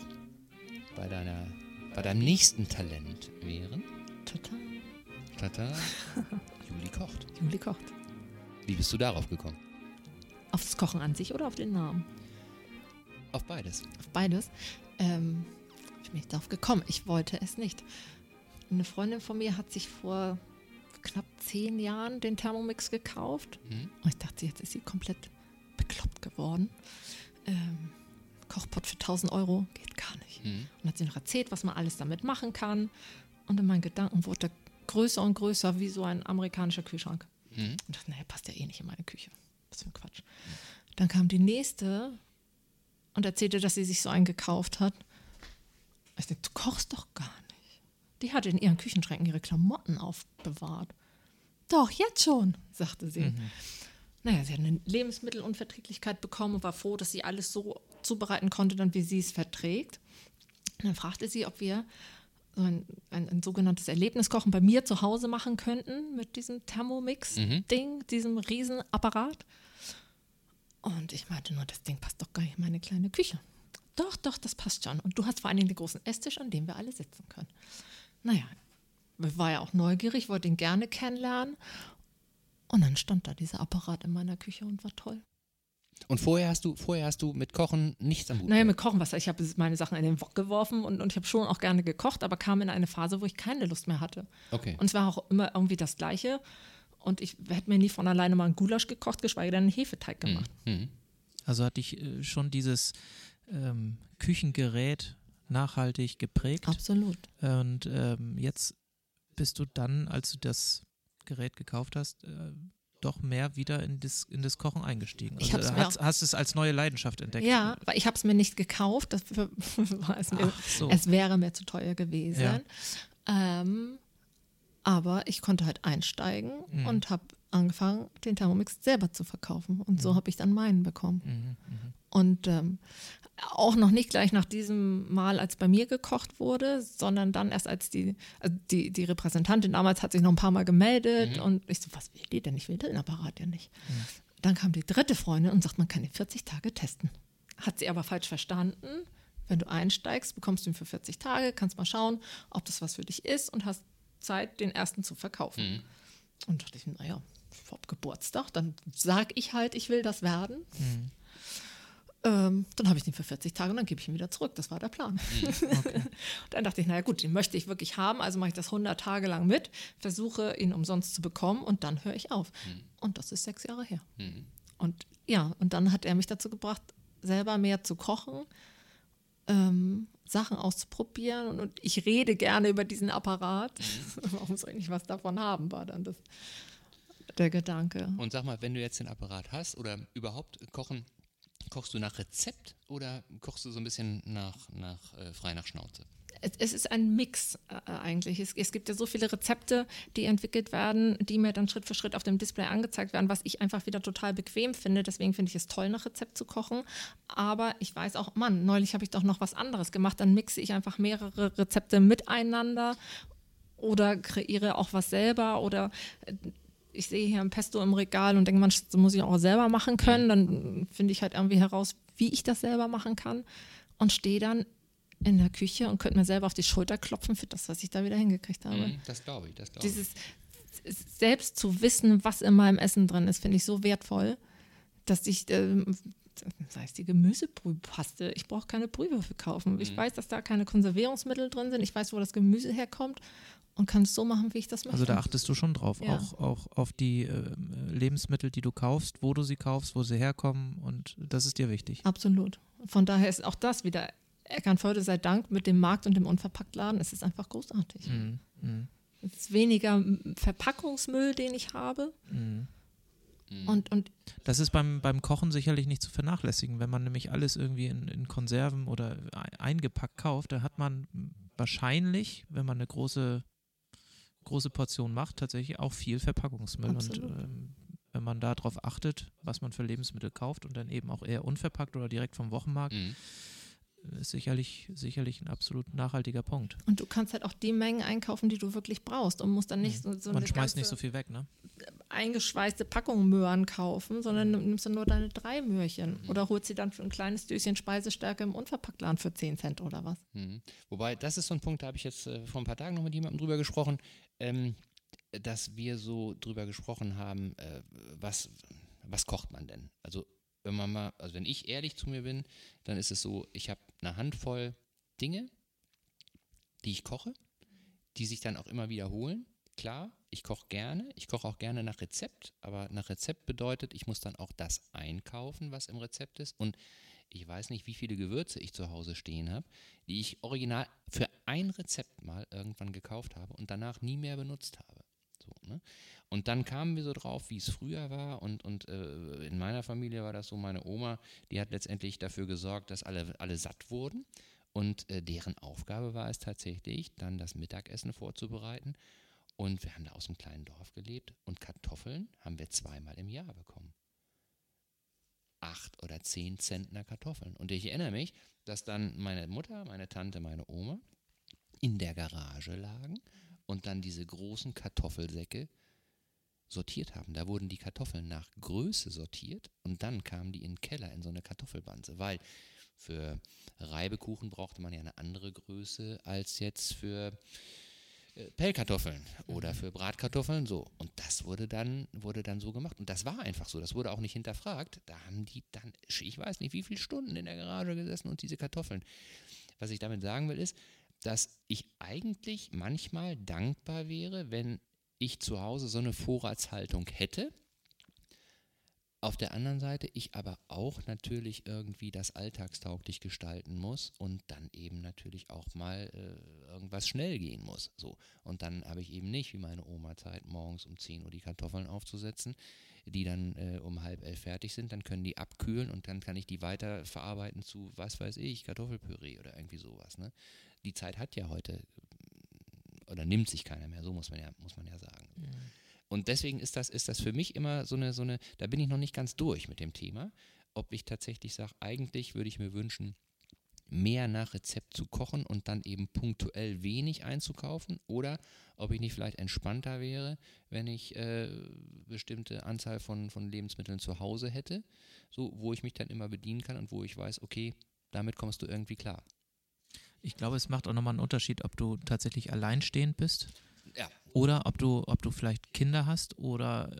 bei, deiner, bei deinem nächsten Talent wären. Total. Tata, Juli kocht. Juli kocht. Wie bist du darauf gekommen? Auf das Kochen an sich oder auf den Namen? Auf beides. Auf beides. Ähm, ich bin nicht darauf gekommen. Ich wollte es nicht. Eine Freundin von mir hat sich vor knapp zehn Jahren den Thermomix gekauft. Mhm. Und ich dachte, jetzt ist sie komplett bekloppt geworden. Ähm, Kochpot für 1000 Euro geht gar nicht. Mhm. Und hat sie noch erzählt, was man alles damit machen kann. Und in meinen Gedanken wurde er größer und größer wie so ein amerikanischer Kühlschrank. Mhm. Und dachte, naja, passt ja eh nicht in meine Küche. Was für ein Quatsch. Dann kam die nächste und erzählte, dass sie sich so einen gekauft hat. Ich dachte, du kochst doch gar nicht. Die hatte in ihren Küchenschränken ihre Klamotten aufbewahrt. Doch, jetzt schon, sagte sie. Naja, sie hat eine Lebensmittelunverträglichkeit bekommen und war froh, dass sie alles so zubereiten konnte, dann wie sie es verträgt. Und dann fragte sie, ob wir so ein, ein, ein sogenanntes Erlebniskochen bei mir zu Hause machen könnten mit diesem Thermomix-Ding, diesem Riesenapparat. Und ich meinte nur, das Ding passt doch gar nicht in meine kleine Küche. Doch, doch, das passt schon. Und du hast vor allen Dingen den großen Esstisch, an dem wir alle sitzen können. Naja, war ja auch neugierig, wollte ihn gerne kennenlernen. Und dann stand da dieser Apparat in meiner Küche und war toll. Und vorher hast du, vorher hast du mit Kochen nichts am Hut. Naja, mit Kochen, was ich habe meine Sachen in den Wok geworfen und, und ich habe schon auch gerne gekocht, aber kam in eine Phase, wo ich keine Lust mehr hatte. Okay. Und es war auch immer irgendwie das Gleiche. Und ich hätte mir nie von alleine mal einen Gulasch gekocht, geschweige denn einen Hefeteig gemacht. Mhm. Also hat dich äh, schon dieses ähm, Küchengerät nachhaltig geprägt. Absolut. Und ähm, jetzt bist du dann, als du das Gerät gekauft hast, äh, doch mehr wieder in das, in das Kochen eingestiegen. Ich Also hast, hast es als neue Leidenschaft entdeckt. Ja, weil ich habe es mir nicht gekauft. Das war es, mir, so. es wäre mir zu teuer gewesen. Ähm, aber ich konnte halt einsteigen Mhm. und habe angefangen, den Thermomix selber zu verkaufen. Und so habe ich dann meinen bekommen. Mhm, Und ähm, auch noch nicht gleich nach diesem Mal, als bei mir gekocht wurde, sondern dann erst als die, also die, die Repräsentantin damals hat sich noch ein paar Mal gemeldet und ich so, was will die denn? Ich will den Apparat ja nicht. Dann kam die dritte Freundin und sagt, man kann ihn 40 Tage testen. Hat sie aber falsch verstanden. Wenn du einsteigst, bekommst du ihn für 40 Tage, kannst mal schauen, ob das was für dich ist und hast Zeit, den ersten zu verkaufen. Und dachte ich, naja, vor Geburtstag, dann sag ich halt, ich will das werden. Ähm, dann habe ich den für 40 Tage und dann gebe ich ihn wieder zurück. Das war der Plan. dann dachte ich, naja gut, den möchte ich wirklich haben, also mache ich das 100 Tage lang mit, versuche ihn umsonst zu bekommen und dann höre ich auf. Und das ist sechs Jahre her. Und ja, und dann hat er mich dazu gebracht, selber mehr zu kochen, ähm, Sachen auszuprobieren und, ich rede gerne über diesen Apparat. Warum soll ich nicht was davon haben, war dann das, der Gedanke. Und sag mal, wenn du jetzt den Apparat hast oder überhaupt kochen, kochst du nach Rezept oder kochst du so ein bisschen nach, nach äh, frei nach Schnauze? Es, ist ein Mix äh, eigentlich. Es, es, gibt ja so viele Rezepte, die entwickelt werden, die mir dann Schritt für Schritt auf dem Display angezeigt werden, was ich einfach wieder total bequem finde. Deswegen finde ich es toll, nach Rezept zu kochen. Aber ich weiß auch, Mann, neulich habe ich doch noch was anderes gemacht. Dann mixe ich einfach mehrere Rezepte miteinander oder kreiere auch was selber oder äh, ich sehe hier ein Pesto im Regal und denke, man, das muss ich auch selber machen können. Dann finde ich halt irgendwie heraus, wie ich das selber machen kann und stehe dann in der Küche und könnte mir selber auf die Schulter klopfen für das, was ich da wieder hingekriegt habe. Mhm, das glaube ich, das glaube ich. Dieses selbst zu wissen, was in meinem Essen drin ist, finde ich so wertvoll, dass ich, äh, sei es die Gemüsebrühpaste, ich brauche keine Brühwürfel kaufen. Mhm. Ich weiß, dass da keine Konservierungsmittel drin sind. Ich weiß, wo das Gemüse herkommt und kann es so machen, wie ich das möchte. Also da achtest du schon drauf, ja. auch, auch auf die äh, Lebensmittel, die du kaufst, wo du sie kaufst, wo sie herkommen und das ist dir wichtig. Absolut. Von daher ist auch das wieder Eckernförde sei Dank mit dem Markt und dem Unverpacktladen, es ist einfach großartig. Mhm. Mhm. Es ist weniger Verpackungsmüll, den ich habe. Mhm. Und, und das ist beim, beim Kochen sicherlich nicht zu vernachlässigen. Wenn man nämlich alles irgendwie in, in Konserven oder eingepackt kauft, dann hat man wahrscheinlich, wenn man eine große, große Portion macht, tatsächlich auch viel Verpackungsmüll. Absolut. Und ähm, wenn man darauf achtet, was man für Lebensmittel kauft und dann eben auch eher unverpackt oder direkt vom Wochenmarkt, mhm ist sicherlich, sicherlich ein absolut nachhaltiger Punkt. Und du kannst halt auch die Mengen einkaufen, die du wirklich brauchst und musst dann nicht mhm. so, so Man schmeißt nicht so viel weg, ne? eingeschweißte Packung Möhren kaufen, sondern mhm. nimmst du nur deine drei Möhrchen mhm. oder holst sie dann für ein kleines Döschen Speisestärke im Unverpacktladen für 10 Cent oder was. Mhm. Wobei, das ist so ein Punkt, da habe ich jetzt äh, vor ein paar Tagen noch mit jemandem drüber gesprochen, ähm, dass wir so drüber gesprochen haben, äh, was, was kocht man denn? Also wenn man mal, also wenn ich ehrlich zu mir bin, dann ist es so, ich habe eine Handvoll Dinge, die ich koche, die sich dann auch immer wiederholen. Klar, ich koche gerne, ich koche auch gerne nach Rezept, aber nach Rezept bedeutet, ich muss dann auch das einkaufen, was im Rezept ist. Und ich weiß nicht, wie viele Gewürze ich zu Hause stehen habe, die ich original für ein Rezept mal irgendwann gekauft habe und danach nie mehr benutzt habe. So, ne? Und dann kamen wir so drauf, wie es früher war. Und, und äh, in meiner Familie war das so, meine Oma, die hat letztendlich dafür gesorgt, dass alle, alle satt wurden. Und äh, deren Aufgabe war es tatsächlich, dann das Mittagessen vorzubereiten. Und wir haben da aus einem kleinen Dorf gelebt und Kartoffeln haben wir zweimal im Jahr bekommen. Acht oder zehn Zentner Kartoffeln. Und ich erinnere mich, dass dann meine Mutter, meine Tante, meine Oma in der Garage lagen und dann diese großen Kartoffelsäcke sortiert haben. Da wurden die Kartoffeln nach Größe sortiert und dann kamen die in den Keller in so eine Kartoffelbanze, weil für Reibekuchen brauchte man ja eine andere Größe als jetzt für äh, Pellkartoffeln oder für Bratkartoffeln so. Und das wurde dann wurde dann so gemacht. Und das war einfach so. Das wurde auch nicht hinterfragt. Da haben die dann ich weiß nicht wie viele Stunden in der Garage gesessen und diese Kartoffeln. Was ich damit sagen will ist dass ich eigentlich manchmal dankbar wäre wenn ich zu Hause so eine Vorratshaltung hätte. Auf der anderen Seite ich aber auch natürlich irgendwie das alltagstauglich gestalten muss und dann eben natürlich auch mal äh, irgendwas schnell gehen muss. So. Und dann habe ich eben nicht wie meine Oma Zeit, morgens um 10 Uhr die Kartoffeln aufzusetzen, die dann äh, um halb elf fertig sind, dann können die abkühlen und dann kann ich die weiterverarbeiten zu, was weiß ich, Kartoffelpüree oder irgendwie sowas. Ne? Die Zeit hat ja heute oder nimmt sich keiner mehr, so muss man ja, muss man ja sagen. Mhm. Und deswegen ist das, ist das für mich immer so eine, so eine, da bin ich noch nicht ganz durch mit dem Thema, ob ich tatsächlich sage, eigentlich würde ich mir wünschen, mehr nach Rezept zu kochen und dann eben punktuell wenig einzukaufen oder ob ich nicht vielleicht entspannter wäre, wenn ich äh, bestimmte Anzahl von, von Lebensmitteln zu Hause hätte, so wo ich mich dann immer bedienen kann und wo ich weiß, okay, damit kommst du irgendwie klar. Ich glaube, es macht auch nochmal einen Unterschied, ob du tatsächlich alleinstehend bist ja. oder ob du, ob du vielleicht Kinder hast oder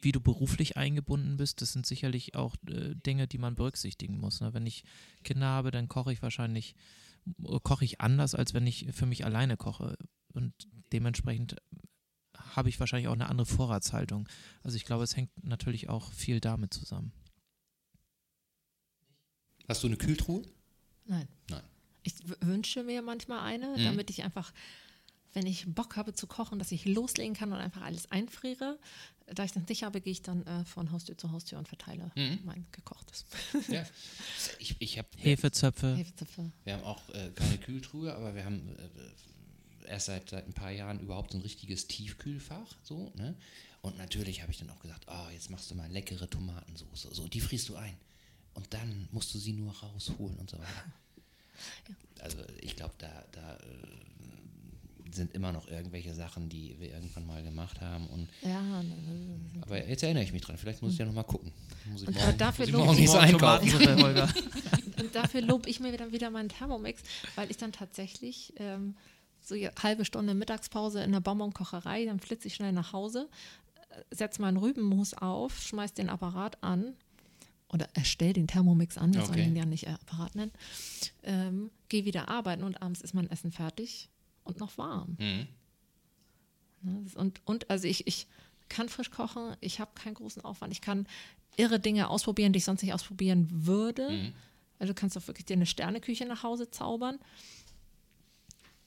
wie du beruflich eingebunden bist. Das sind sicherlich auch äh, Dinge, die man berücksichtigen muss. Ne? Wenn ich Kinder habe, dann koche ich wahrscheinlich, äh, koche ich anders, als wenn ich für mich alleine koche. Und dementsprechend habe ich wahrscheinlich auch eine andere Vorratshaltung. Also ich glaube, es hängt natürlich auch viel damit zusammen. Hast du eine Kühltruhe? Nein. Nein ich wünsche mir manchmal eine, mhm. damit ich einfach wenn ich Bock habe zu kochen, dass ich loslegen kann und einfach alles einfriere. Da ich das nicht habe, gehe ich dann äh, von Haustür zu Haustür und verteile Mhm. mein gekochtes. Ja. Ich, ich hab, Hefezöpfe. Hefezöpfe. Wir haben auch äh, keine Kühltruhe, aber wir haben äh, erst seit, seit ein paar Jahren überhaupt so ein richtiges Tiefkühlfach. So, ne? Und natürlich habe ich dann auch gesagt, oh, jetzt machst du mal leckere Tomatensauce. So, die friest du ein. Und dann musst du sie nur rausholen und so weiter. Also ich glaube, da, da äh, sind immer noch irgendwelche Sachen, die wir irgendwann mal gemacht haben. Und, Ja, ne, aber jetzt erinnere ich mich dran. Vielleicht muss ich ja noch mal gucken. Muss ich Und morgen, dafür muss ich morgen nicht so einkaufen. Und dafür lobe ich mir dann wieder meinen Thermomix, weil ich dann tatsächlich ähm, so eine halbe Stunde Mittagspause in der Bonbonkocherei, dann flitze ich schnell nach Hause, äh, setze meinen Rübenmus auf, schmeiß den Apparat an oder erstell den Thermomix an, wir Okay. sollen ihn ja nicht Apparat nennen, ähm, gehe wieder arbeiten und abends ist mein Essen fertig und noch warm. Mhm. Ne, Und, und also ich, ich kann frisch kochen, ich habe keinen großen Aufwand, ich kann irre Dinge ausprobieren, die ich sonst nicht ausprobieren würde. Mhm. Also du kannst doch wirklich dir eine Sterneküche nach Hause zaubern.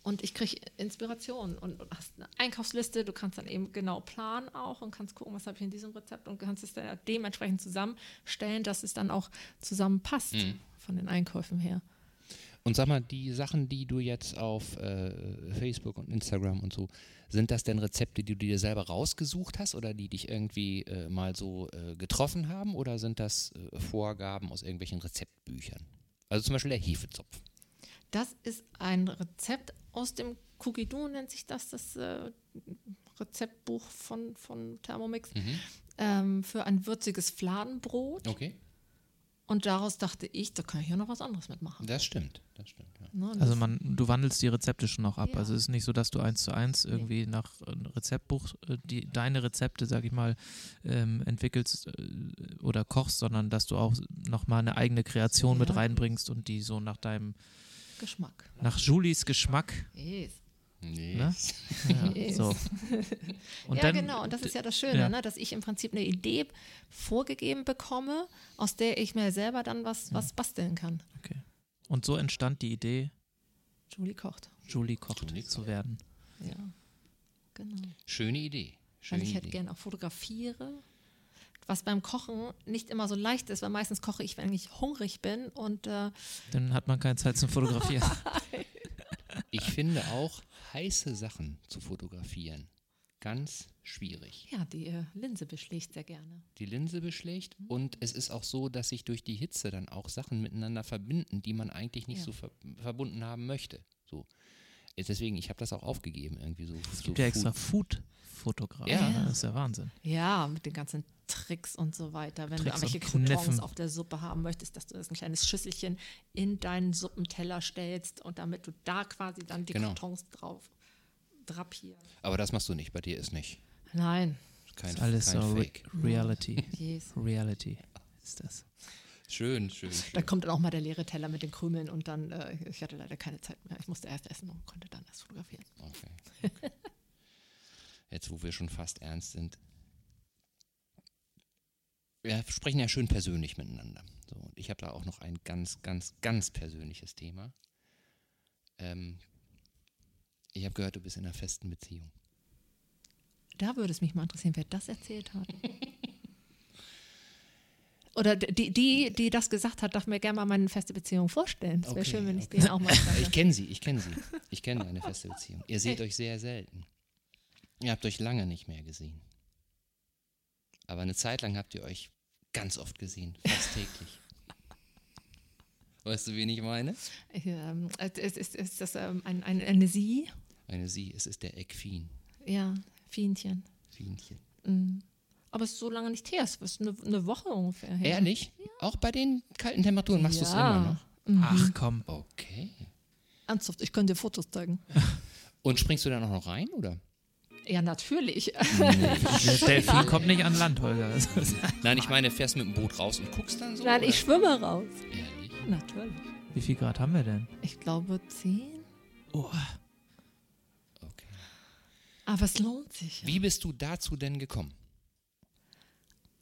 Und ich kriege Inspiration und, und hast eine Einkaufsliste, du kannst dann eben genau planen auch und kannst gucken, was habe ich in diesem Rezept und kannst es dann dementsprechend zusammenstellen, dass es dann auch zusammenpasst Mhm. von den Einkäufen her. Und sag mal, die Sachen, die du jetzt auf äh, Facebook und Instagram und so, sind das denn Rezepte, die du dir selber rausgesucht hast oder die dich irgendwie äh, mal so äh, getroffen haben oder sind das äh, Vorgaben aus irgendwelchen Rezeptbüchern? Also zum Beispiel der Hefezopf. Das ist ein Rezept aus dem Cookie Doo, nennt sich das, das äh, Rezeptbuch von, von Thermomix, Mhm. ähm, für ein würziges Fladenbrot. Okay, Und daraus dachte ich, da kann ich ja noch was anderes mitmachen. das stimmt, das stimmt. Ja. Ne, Also man, du wandelst die Rezepte schon noch ab. Ja. Also es ist nicht so, dass du eins zu eins irgendwie nach einem Rezeptbuch äh, die, deine Rezepte, sag ich mal, ähm, entwickelst äh, oder kochst, sondern dass du auch nochmal eine eigene Kreation mit Ja. reinbringst und die so nach deinem, Geschmack. nach Julis Geschmack. Yes. Nee. Ne? Ja, Yes. so. Und ja, dann, genau. Und das ist ja das Schöne, ja. Ne? dass ich im Prinzip eine Idee vorgegeben bekomme, aus der ich mir selber dann was, was basteln kann. Okay. Und so entstand die Idee, Julie kocht. Julie kocht Julie zu werden. Ja, genau. Schöne Idee. Schöne Weil ich hätte gerne auch fotografiere. Was beim Kochen nicht immer so leicht ist, weil meistens koche ich, wenn ich hungrig bin und äh, Dann hat man keine Zeit zum Fotografieren. Ich finde auch heiße Sachen zu fotografieren ganz schwierig. ja, die äh, Linse beschlägt sehr gerne. die Linse beschlägt und es ist auch so, dass sich durch die Hitze dann auch Sachen miteinander verbinden, die man eigentlich nicht Ja. so ver verbunden haben möchte. So. Jetzt Deswegen, ich habe das auch aufgegeben irgendwie so. Es so gibt ja extra Food- Food-Fotograf. Ja. Das ist ja Wahnsinn. Ja, mit den ganzen Tricks und so weiter. Wenn Tricks du irgendwelche Croutons Kniffen. auf der Suppe haben möchtest, dass du das ein kleines Schüsselchen in deinen Suppenteller stellst und damit du da quasi dann die Genau. Croutons drauf drapierst. Aber das machst du nicht, bei dir ist nicht. Nein. Kein, Ist alles kein so Re Fake. Reality. Yes. Reality ist das. Schön, schön. Da kommt dann auch mal der leere Teller mit den Krümeln und dann, äh, ich hatte leider keine Zeit mehr. Ich musste erst essen und konnte dann erst fotografieren. Okay. Jetzt, wo wir schon fast ernst sind. Wir sprechen ja schön persönlich miteinander. So, und ich habe da auch noch ein ganz, ganz, ganz persönliches Thema. Ähm, ich habe gehört, du bist in einer festen Beziehung. Da würde es mich mal interessieren, wer das erzählt hat. Oder die, die, die das gesagt hat, darf mir gerne mal meine feste Beziehung vorstellen. Es wäre Okay, schön, wenn ich okay. den auch mal Ich treffe. kenne sie, ich kenne sie. Ich kenne eine feste Beziehung. Ihr seht euch sehr selten. Ihr habt euch lange nicht mehr gesehen. Aber eine Zeit lang habt ihr euch ganz oft gesehen, fast täglich. Weißt du, wen ich meine? Ähm, ist, ist, ist das ähm, ein, ein, eine Sie? Eine sie, es ist der Eckfien. Ja, Fienchen. Fienchen. Mhm. Aber es ist so lange nicht her, es ist eine, eine Woche ungefähr her. Ehrlich? Auch bei den kalten Temperaturen machst du es Ja. immer noch? Mhm. Ach komm. Okay. Ernsthaft, ich könnte dir Fotos zeigen. Und springst du da noch rein, oder? Ja, natürlich. Der Delfin kommt nicht an Land, Holger. Nein, ich meine, fährst mit dem Boot raus und guckst dann so? Nein, oder? ich schwimme raus. Ehrlich? Natürlich. Wie viel Grad haben wir denn? Ich glaube zehn. Oh, Okay. Aber es lohnt sich. Wie bist du dazu denn gekommen?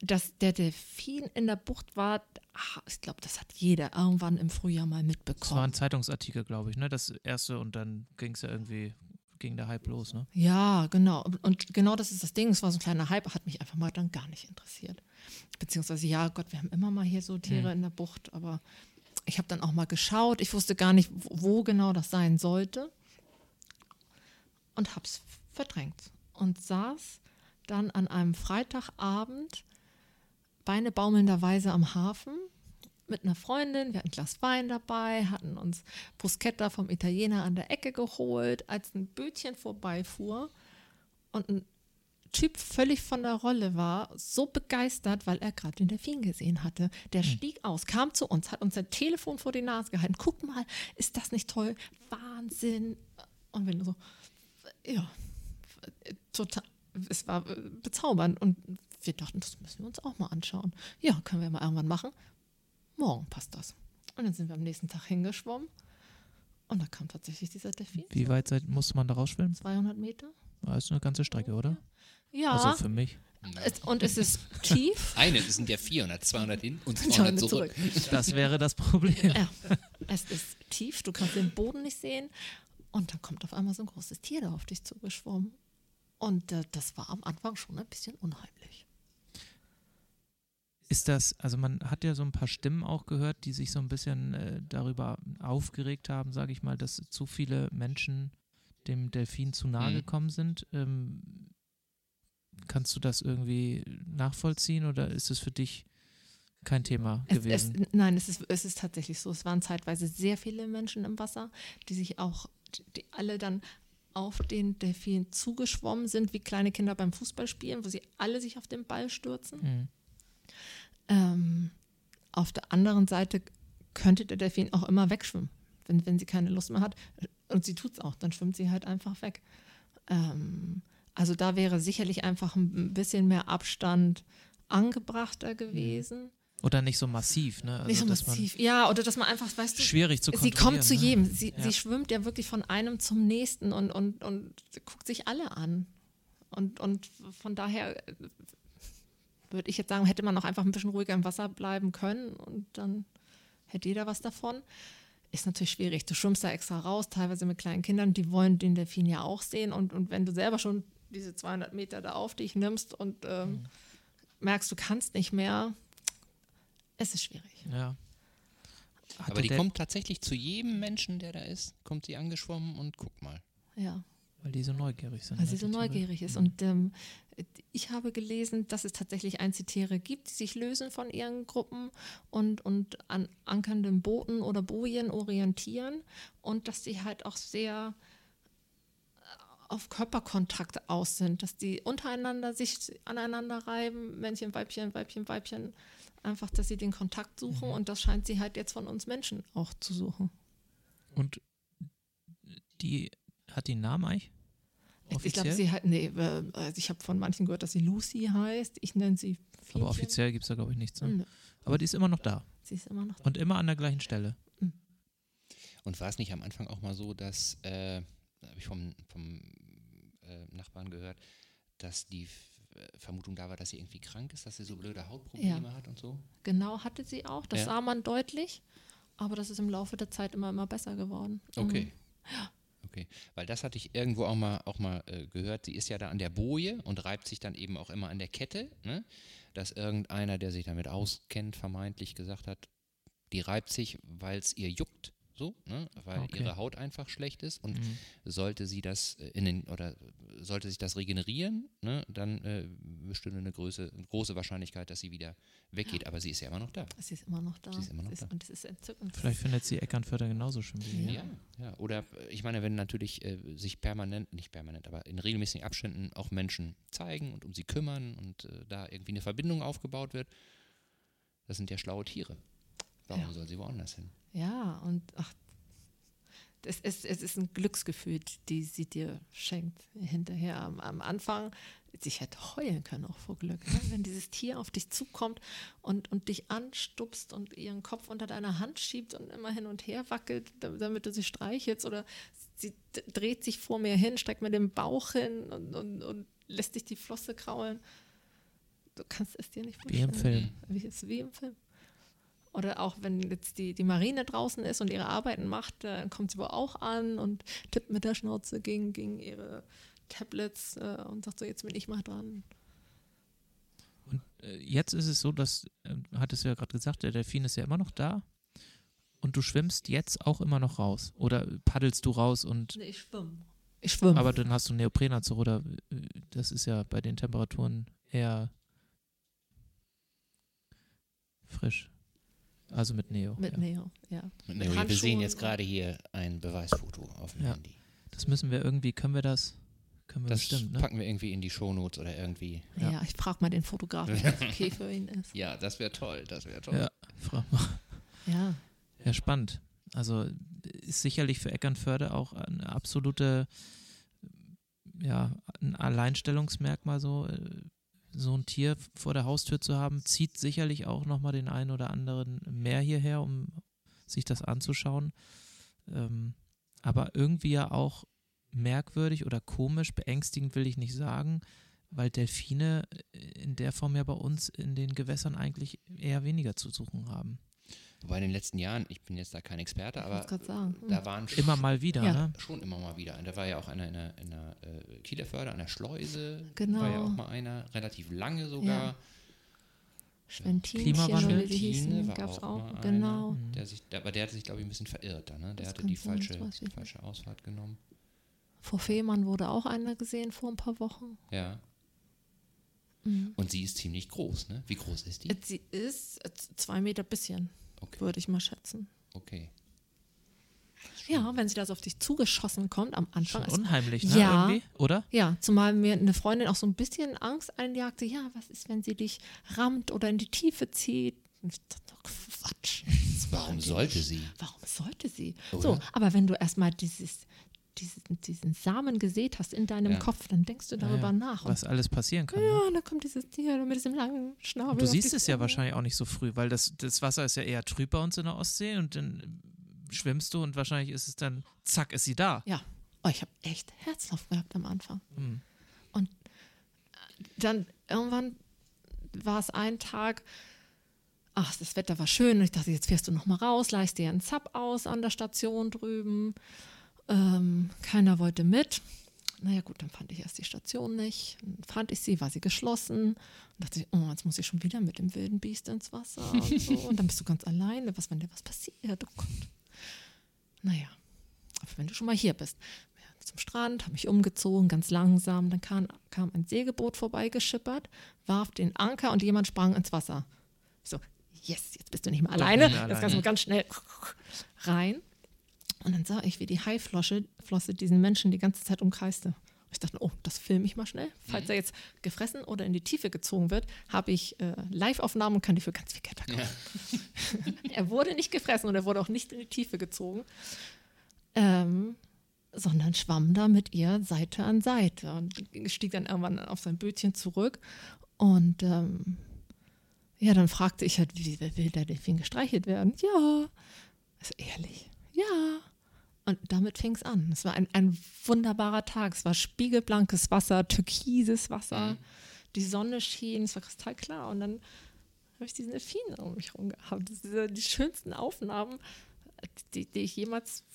Dass der Delfin in der Bucht war, ah, ich glaube, das hat jeder irgendwann im Frühjahr mal das war mitbekommen. ein Zeitungsartikel, glaube ich, ne? Das erste und dann ging es ja irgendwie ging der Hype los, ne? Ja, genau. Und genau das ist das Ding. Es war so ein kleiner Hype, hat mich einfach mal dann gar nicht interessiert. Beziehungsweise, ja, Gott, wir haben immer mal hier so Tiere in der Bucht, aber ich habe dann auch mal geschaut. Ich wusste gar nicht, wo, wo genau das sein sollte. Und habe es verdrängt. Und saß dann an einem Freitagabend Beine baumelnderweise am Hafen mit einer Freundin. Wir hatten ein Glas Wein dabei, hatten uns Bruschetta vom Italiener an der Ecke geholt, als ein Bötchen vorbeifuhr und ein Typ völlig von der Rolle war, so begeistert, weil er gerade den Delfin gesehen hatte. Der stieg aus, kam zu uns, hat uns sein Telefon vor die Nase gehalten. Guck mal, ist das nicht toll? Wahnsinn. Und wenn du so, ja, total, es war bezaubernd. Und wir dachten, das müssen wir uns auch mal anschauen. Ja, können wir mal irgendwann machen. Morgen passt das. Und dann sind wir am nächsten Tag hingeschwommen. Und da kam tatsächlich dieser Delfin. Wie weit seid, musste man da rausschwimmen? 200 Meter. Das ist eine ganze Strecke, oder? Ja, Also für mich. es, und es ist tief. Eine, es sind ja 400, 200 hin und 200 200 zurück. Das wäre das Problem. Ja, es ist tief, du kannst den Boden nicht sehen. Und dann kommt auf einmal so ein großes Tier da auf dich zugeschwommen. Und äh, das war am Anfang schon ein bisschen unheimlich. Ist das, also man hat ja so ein paar Stimmen auch gehört, die sich so ein bisschen äh, darüber aufgeregt haben, sage ich mal, dass zu viele Menschen dem Delfin zu nahe Mhm. gekommen sind. Ähm, kannst du das irgendwie nachvollziehen oder ist es für dich kein Thema Es, es, gewesen? nein, es ist, es ist tatsächlich so. Es waren zeitweise sehr viele Menschen im Wasser, die sich auch, die alle dann auf den Delfin zugeschwommen sind, wie kleine Kinder beim Fußballspielen, wo sie alle sich auf den Ball stürzen. Mhm. Ähm, auf der anderen Seite könnte der Delfin auch immer wegschwimmen, wenn, wenn sie keine Lust mehr hat. Und sie tut es auch, dann schwimmt sie halt einfach weg. Ähm, also da wäre sicherlich einfach ein bisschen mehr Abstand angebrachter gewesen. Oder nicht so massiv, ne? Also, Nicht so massiv. Ja, oder dass man einfach, weißt du, Schwierig zu sie kommt zu ne? jedem. Sie, Ja. sie schwimmt ja wirklich von einem zum nächsten und, und, und guckt sich alle an. Und, und von daher würde ich jetzt sagen, hätte man auch einfach ein bisschen ruhiger im Wasser bleiben können und dann hätte jeder was davon. Ist natürlich schwierig. Du schwimmst da extra raus, teilweise mit kleinen Kindern, die wollen den Delfin ja auch sehen. Und, und wenn du selber schon diese 200 Meter da auf dich nimmst und ähm, Mhm. merkst, du kannst nicht mehr, es ist schwierig. Ja. Hatte Aber die kommt tatsächlich zu jedem Menschen, der da ist, kommt sie angeschwommen und guck mal. Ja. Weil die so neugierig sind. weil ne, sie so neugierig ist. Und ähm, ich habe gelesen, dass es tatsächlich Einzeltiere gibt, die sich lösen von ihren Gruppen und, und an ankernden Booten oder Bojen orientieren und dass sie halt auch sehr äh, auf Körperkontakt aus sind, dass die untereinander sich aneinander reiben, Männchen, Weibchen, Weibchen, Weibchen, einfach, dass sie den Kontakt suchen und das scheint sie halt jetzt von uns Menschen auch zu suchen. Und die hat die einen Namen eigentlich? Ich glaube, Offiziell? sie hat, nee, äh, also ich habe von manchen gehört, dass sie Lucy heißt. Ich nenne sie Fienchen. Aber offiziell gibt es da, glaube ich, nichts. Ne? Nö, Aber die ist immer noch da. sie ist immer noch. Und immer an der gleichen Stelle. Und war es nicht am Anfang auch mal so, dass, äh, habe ich vom, vom äh, Nachbarn gehört, dass die äh, Vermutung da war, dass sie irgendwie krank ist, dass sie so blöde Hautprobleme hat und so? Genau hatte sie auch. Das Ja. sah man deutlich. Aber das ist im Laufe der Zeit immer, immer besser geworden. Okay. Mhm. Okay, weil das hatte ich irgendwo auch mal, auch mal äh, gehört. Sie ist ja da an der Boje und reibt sich dann eben auch immer an der Kette, ne? dass irgendeiner, der sich damit auskennt, vermeintlich gesagt hat, die reibt sich, weil es ihr juckt, so, ne? weil Okay. ihre Haut einfach schlecht ist und Mhm. sollte sie das äh, in den oder sollte sich das regenerieren, ne? dann äh, bestünde eine große, große Wahrscheinlichkeit, dass sie wieder weggeht. Aber sie ist ja immer noch da. Sie ist immer noch da. Sie ist immer noch da. Und es ist entzückend. Vielleicht findet sie Eckernförder genauso schön wie wir. Ja, ja. Oder äh, ich meine, wenn natürlich äh, sich permanent, nicht permanent, aber in regelmäßigen Abständen auch Menschen zeigen und um sie kümmern und äh, da irgendwie eine Verbindung aufgebaut wird, das sind ja schlaue Tiere. Warum Ja. soll sie woanders hin? Ja, und ach, es ist, es ist ein Glücksgefühl, die sie dir schenkt hinterher. Am, am Anfang, ich hätte heulen können auch vor Glück, ne? wenn dieses Tier auf dich zukommt und, und dich anstupst und ihren Kopf unter deiner Hand schiebt und immer hin und her wackelt, da- damit du sie streichelst oder sie dreht sich vor mir hin, streckt mir den Bauch hin und, und, und lässt dich die Flosse kraulen. Du kannst es dir nicht Wie im vorstellen. Film. Wie, ist wie im Film. Oder auch wenn jetzt die, die Marine draußen ist und ihre Arbeiten macht, dann kommt sie wohl auch an und tippt mit der Schnauze gegen, gegen ihre Tablets äh, und sagt so, jetzt bin ich mal dran. Und äh, jetzt ist es so, dass, äh, hattest du ja gerade gesagt, der Delfin ist ja immer noch da. Und du schwimmst jetzt auch immer noch raus. Oder paddelst du raus und. Nee, ich schwimme. Ich schwimme. Aber dann hast du einen Neoprenanzug oder äh, das ist ja bei den Temperaturen eher frisch. Also mit Neo. Mit ja. Neo, ja. Nee, wir Handschuhen sehen jetzt gerade hier ein Beweisfoto auf dem Ja. Handy. Das müssen wir irgendwie, können wir das? Können wir Das bestimmt, ne? packen wir irgendwie in die Shownotes oder irgendwie. Ja, Ja. ich frage mal den Fotografen, ob das okay für ihn ist. Ja, das wäre toll, das wäre toll. Ja, frag mal. Ja, Ja, spannend. Also ist sicherlich für Eckernförde auch eine absolute, ja, ein Alleinstellungsmerkmal so, äh, so ein Tier vor der Haustür zu haben, zieht sicherlich auch nochmal den einen oder anderen mehr hierher, um sich das anzuschauen. Ähm, aber irgendwie ja auch merkwürdig oder komisch, beängstigend will ich nicht sagen, weil Delfine in der Form ja bei uns in den Gewässern eigentlich eher weniger zu suchen haben. Wobei in den letzten Jahren, ich bin jetzt da kein Experte, aber gerade sagen. hm. da waren Immer mal wieder, Ja. ne? schon immer mal wieder. Da war ja auch einer in der, in der äh, Kieler an der Schleuse. Genau. War ja auch mal einer, relativ lange sogar. Klimawandel. Schwentine hießen, war gab es auch auch. mal Genau. Mhm. Der sich, der, aber der hatte sich, glaube ich, ein bisschen verirrt da, ne? Der Das hatte die sein, falsche, nicht. falsche Ausfahrt genommen. Vor Fehmarn wurde auch einer gesehen vor ein paar Wochen. Ja. Mhm. Und sie ist ziemlich groß, ne? Wie groß ist die? Sie ist äh, zwei Meter bisschen, Okay. würde ich mal schätzen. Okay. Ja, wenn sie da so auf dich zugeschossen kommt am Anfang. Schon Ist, unheimlich, ne? Ja. Irgendwie, oder? ja, zumal mir eine Freundin auch so ein bisschen Angst einjagte. Ja, was ist, wenn sie dich rammt oder in die Tiefe zieht? Und ich dachte, oh, Quatsch. Warum sollte sie? Warum sollte sie? Oder? So, aber wenn du erstmal dieses, diesen, diesen Samen gesät hast in deinem Ja. Kopf, dann denkst du darüber Ja, nach. Und Was alles passieren kann. ne? ja, und dann kommt dieses Tier mit diesem langen Schnabel. Und du siehst es ja wahrscheinlich auch nicht so früh, weil das, das Wasser ist ja eher trüb bei uns in der Ostsee und dann schwimmst du und wahrscheinlich ist es dann, zack, ist sie da. Ja. Oh, ich habe echt Herzlauf gehabt am Anfang. Hm. Dann irgendwann war es ein Tag, ach, das Wetter war schön. Und ich dachte, jetzt fährst du noch mal raus, leist dir einen Zap aus an der Station drüben. Ähm, keiner wollte mit. Naja gut, dann fand ich erst die Station nicht. Dann fand ich sie, war sie geschlossen. Und dachte ich, oh, jetzt muss ich schon wieder mit dem wilden Biest ins Wasser und so. Und dann bist du ganz alleine. Was, wenn dir was passiert? Oh Gott. Naja, aber wenn du schon mal hier bist. Ja, Zum Strand, habe mich umgezogen, ganz langsam. Dann kam, kam ein Segelboot vorbeigeschippert, warf den Anker und jemand sprang ins Wasser. Ich so, yes, jetzt bist du nicht mehr alleine. nicht mehr Jetzt kannst du ganz schnell rein. Und dann sah ich, wie die Haiflosse Flosse diesen Menschen die ganze Zeit umkreiste. Ich dachte, oh, das filme ich mal schnell. Falls er jetzt gefressen oder in die Tiefe gezogen wird, habe ich äh, Live-Aufnahmen und kann die für ganz viel Geld verkaufen. er wurde nicht gefressen und er wurde auch nicht in die Tiefe gezogen, ähm, sondern schwamm da mit ihr Seite an Seite und stieg dann irgendwann auf sein Bötchen zurück. Und ähm, ja, dann fragte ich halt, wie will der Delfin gestreichelt werden? Ja. Also ehrlich, ja. Und damit fing es an. Es war ein, ein wunderbarer Tag. Es war spiegelblankes Wasser, türkises Wasser. Mhm. Die Sonne schien, es war kristallklar. Und dann habe ich diesen Delfin um mich herum gehabt. Das sind die schönsten Aufnahmen, die, die ich jemals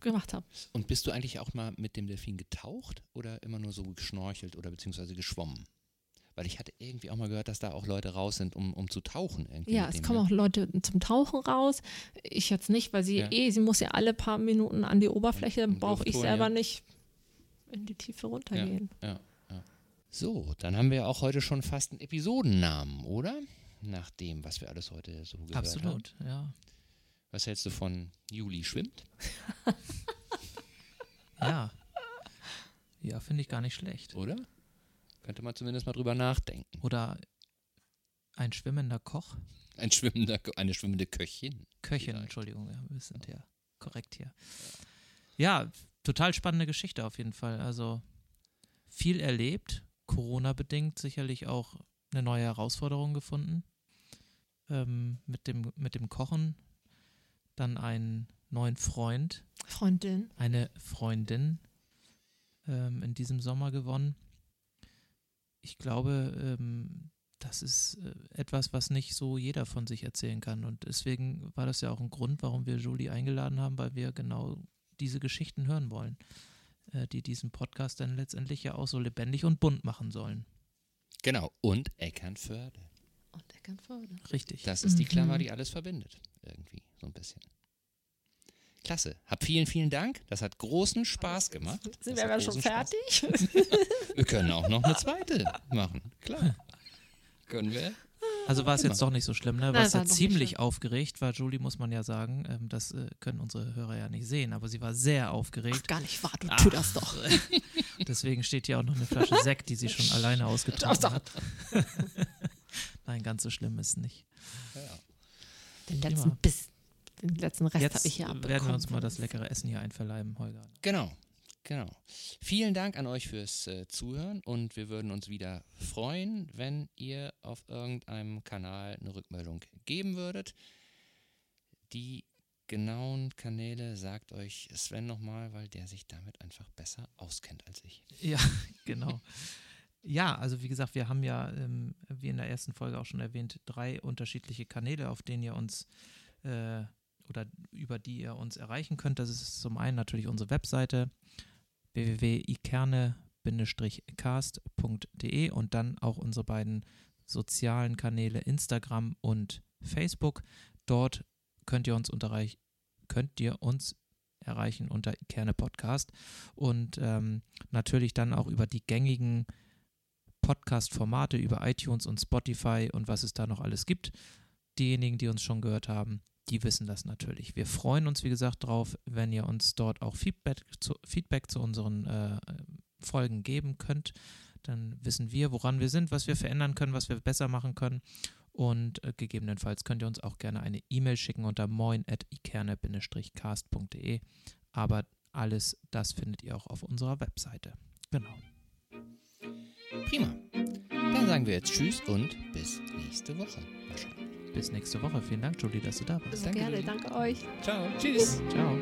gemacht habe. Und bist du eigentlich auch mal mit dem Delfin getaucht oder immer nur so geschnorchelt oder beziehungsweise geschwommen? Weil ich hatte irgendwie auch mal gehört, dass da auch Leute raus sind, um, um zu tauchen. Irgendwie Ja, es kommen ne? auch Leute zum Tauchen raus. Ich jetzt nicht, weil sie Ja. eh, sie muss ja alle paar Minuten an die Oberfläche, und brauche ich selber ja. nicht in die Tiefe runtergehen. Ja, ja. So, dann haben wir auch heute schon fast einen Episodennamen, oder? Nach dem, was wir alles heute so gehört haben. Absolut, ja. Was hältst du von Juli schwimmt? Ja. Ja, finde ich gar nicht schlecht. Oder? Könnte man zumindest mal drüber nachdenken. Oder ein schwimmender Koch. Ein schwimmender, eine schwimmende Köchin. Köchin, Vielleicht. Entschuldigung, ja, wir sind ja korrekt hier. Ja, total spannende Geschichte auf jeden Fall. Also viel erlebt, Corona-bedingt sicherlich auch eine neue Herausforderung gefunden. Ähm, mit, dem, mit dem Kochen, dann einen neuen Freund, Freundin. eine Freundin ähm, in diesem Sommer gewonnen. Ich glaube, ähm, das ist äh, etwas, was nicht so jeder von sich erzählen kann. Und deswegen war das ja auch ein Grund, warum wir Julie eingeladen haben, weil wir genau diese Geschichten hören wollen, äh, die diesen Podcast dann letztendlich ja auch so lebendig und bunt machen sollen. Genau. Und Eckernförde. Und Eckernförde. Richtig. Das ist die Mhm. Klammer, die alles verbindet. Irgendwie, so ein bisschen. Klasse. Hab vielen, vielen Dank. Das hat großen Spaß gemacht. Sind Das wir aber schon fertig? Wir können auch noch eine zweite machen. Klar. Können wir? Also war es jetzt doch nicht so schlimm, ne? War ja doch nicht ziemlich aufgeregt war, Julie, muss man ja sagen. Ähm, das äh, können unsere Hörer ja nicht sehen, aber sie war sehr Ach, aufgeregt. gar nicht wahr, du Ach. tu das doch. Deswegen steht hier auch noch eine Flasche Sekt, die sie schon alleine ausgetrunken Doch, hat. Nein, ganz so schlimm ist es nicht. Den Prima. letzten Biss, den letzten Rest Jetzt habe ich hier abbekommen. werden wir uns mal das leckere Essen hier einverleiben, Holger. Genau. Genau. Vielen Dank an euch fürs äh, Zuhören und wir würden uns wieder freuen, wenn ihr auf irgendeinem Kanal eine Rückmeldung geben würdet. Die genauen Kanäle sagt euch Sven nochmal, weil der sich damit einfach besser auskennt als ich. Ja, genau. Ja, also wie gesagt, wir haben ja, ähm, wie in der ersten Folge auch schon erwähnt, drei unterschiedliche Kanäle, auf denen ihr uns äh, oder über die ihr uns erreichen könnt. Das ist zum einen natürlich unsere Webseite www.ikerne-cast.de und dann auch unsere beiden sozialen Kanäle Instagram und Facebook. Dort könnt ihr uns unterreich könnt ihr uns erreichen unter Ikerne Podcast und ähm, natürlich dann auch über die gängigen Podcast-Formate, über iTunes und Spotify und was es da noch alles gibt. Diejenigen, die uns schon gehört haben, die wissen das natürlich. Wir freuen uns, wie gesagt, drauf, wenn ihr uns dort auch Feedback zu, Feedback zu unseren äh, Folgen geben könnt. Dann wissen wir, woran wir sind, was wir verändern können, was wir besser machen können. Und äh, gegebenenfalls könnt ihr uns auch gerne eine E-Mail schicken unter moin.ikerne-cast.de. Aber alles das findet ihr auch auf unserer Webseite. Genau. Prima. Dann sagen wir jetzt Tschüss und bis nächste Woche. Wahrscheinlich. Bis nächste Woche. Vielen Dank, Julie, dass du da warst. Danke, gerne, danke euch. Ciao. Tschüss. Ciao.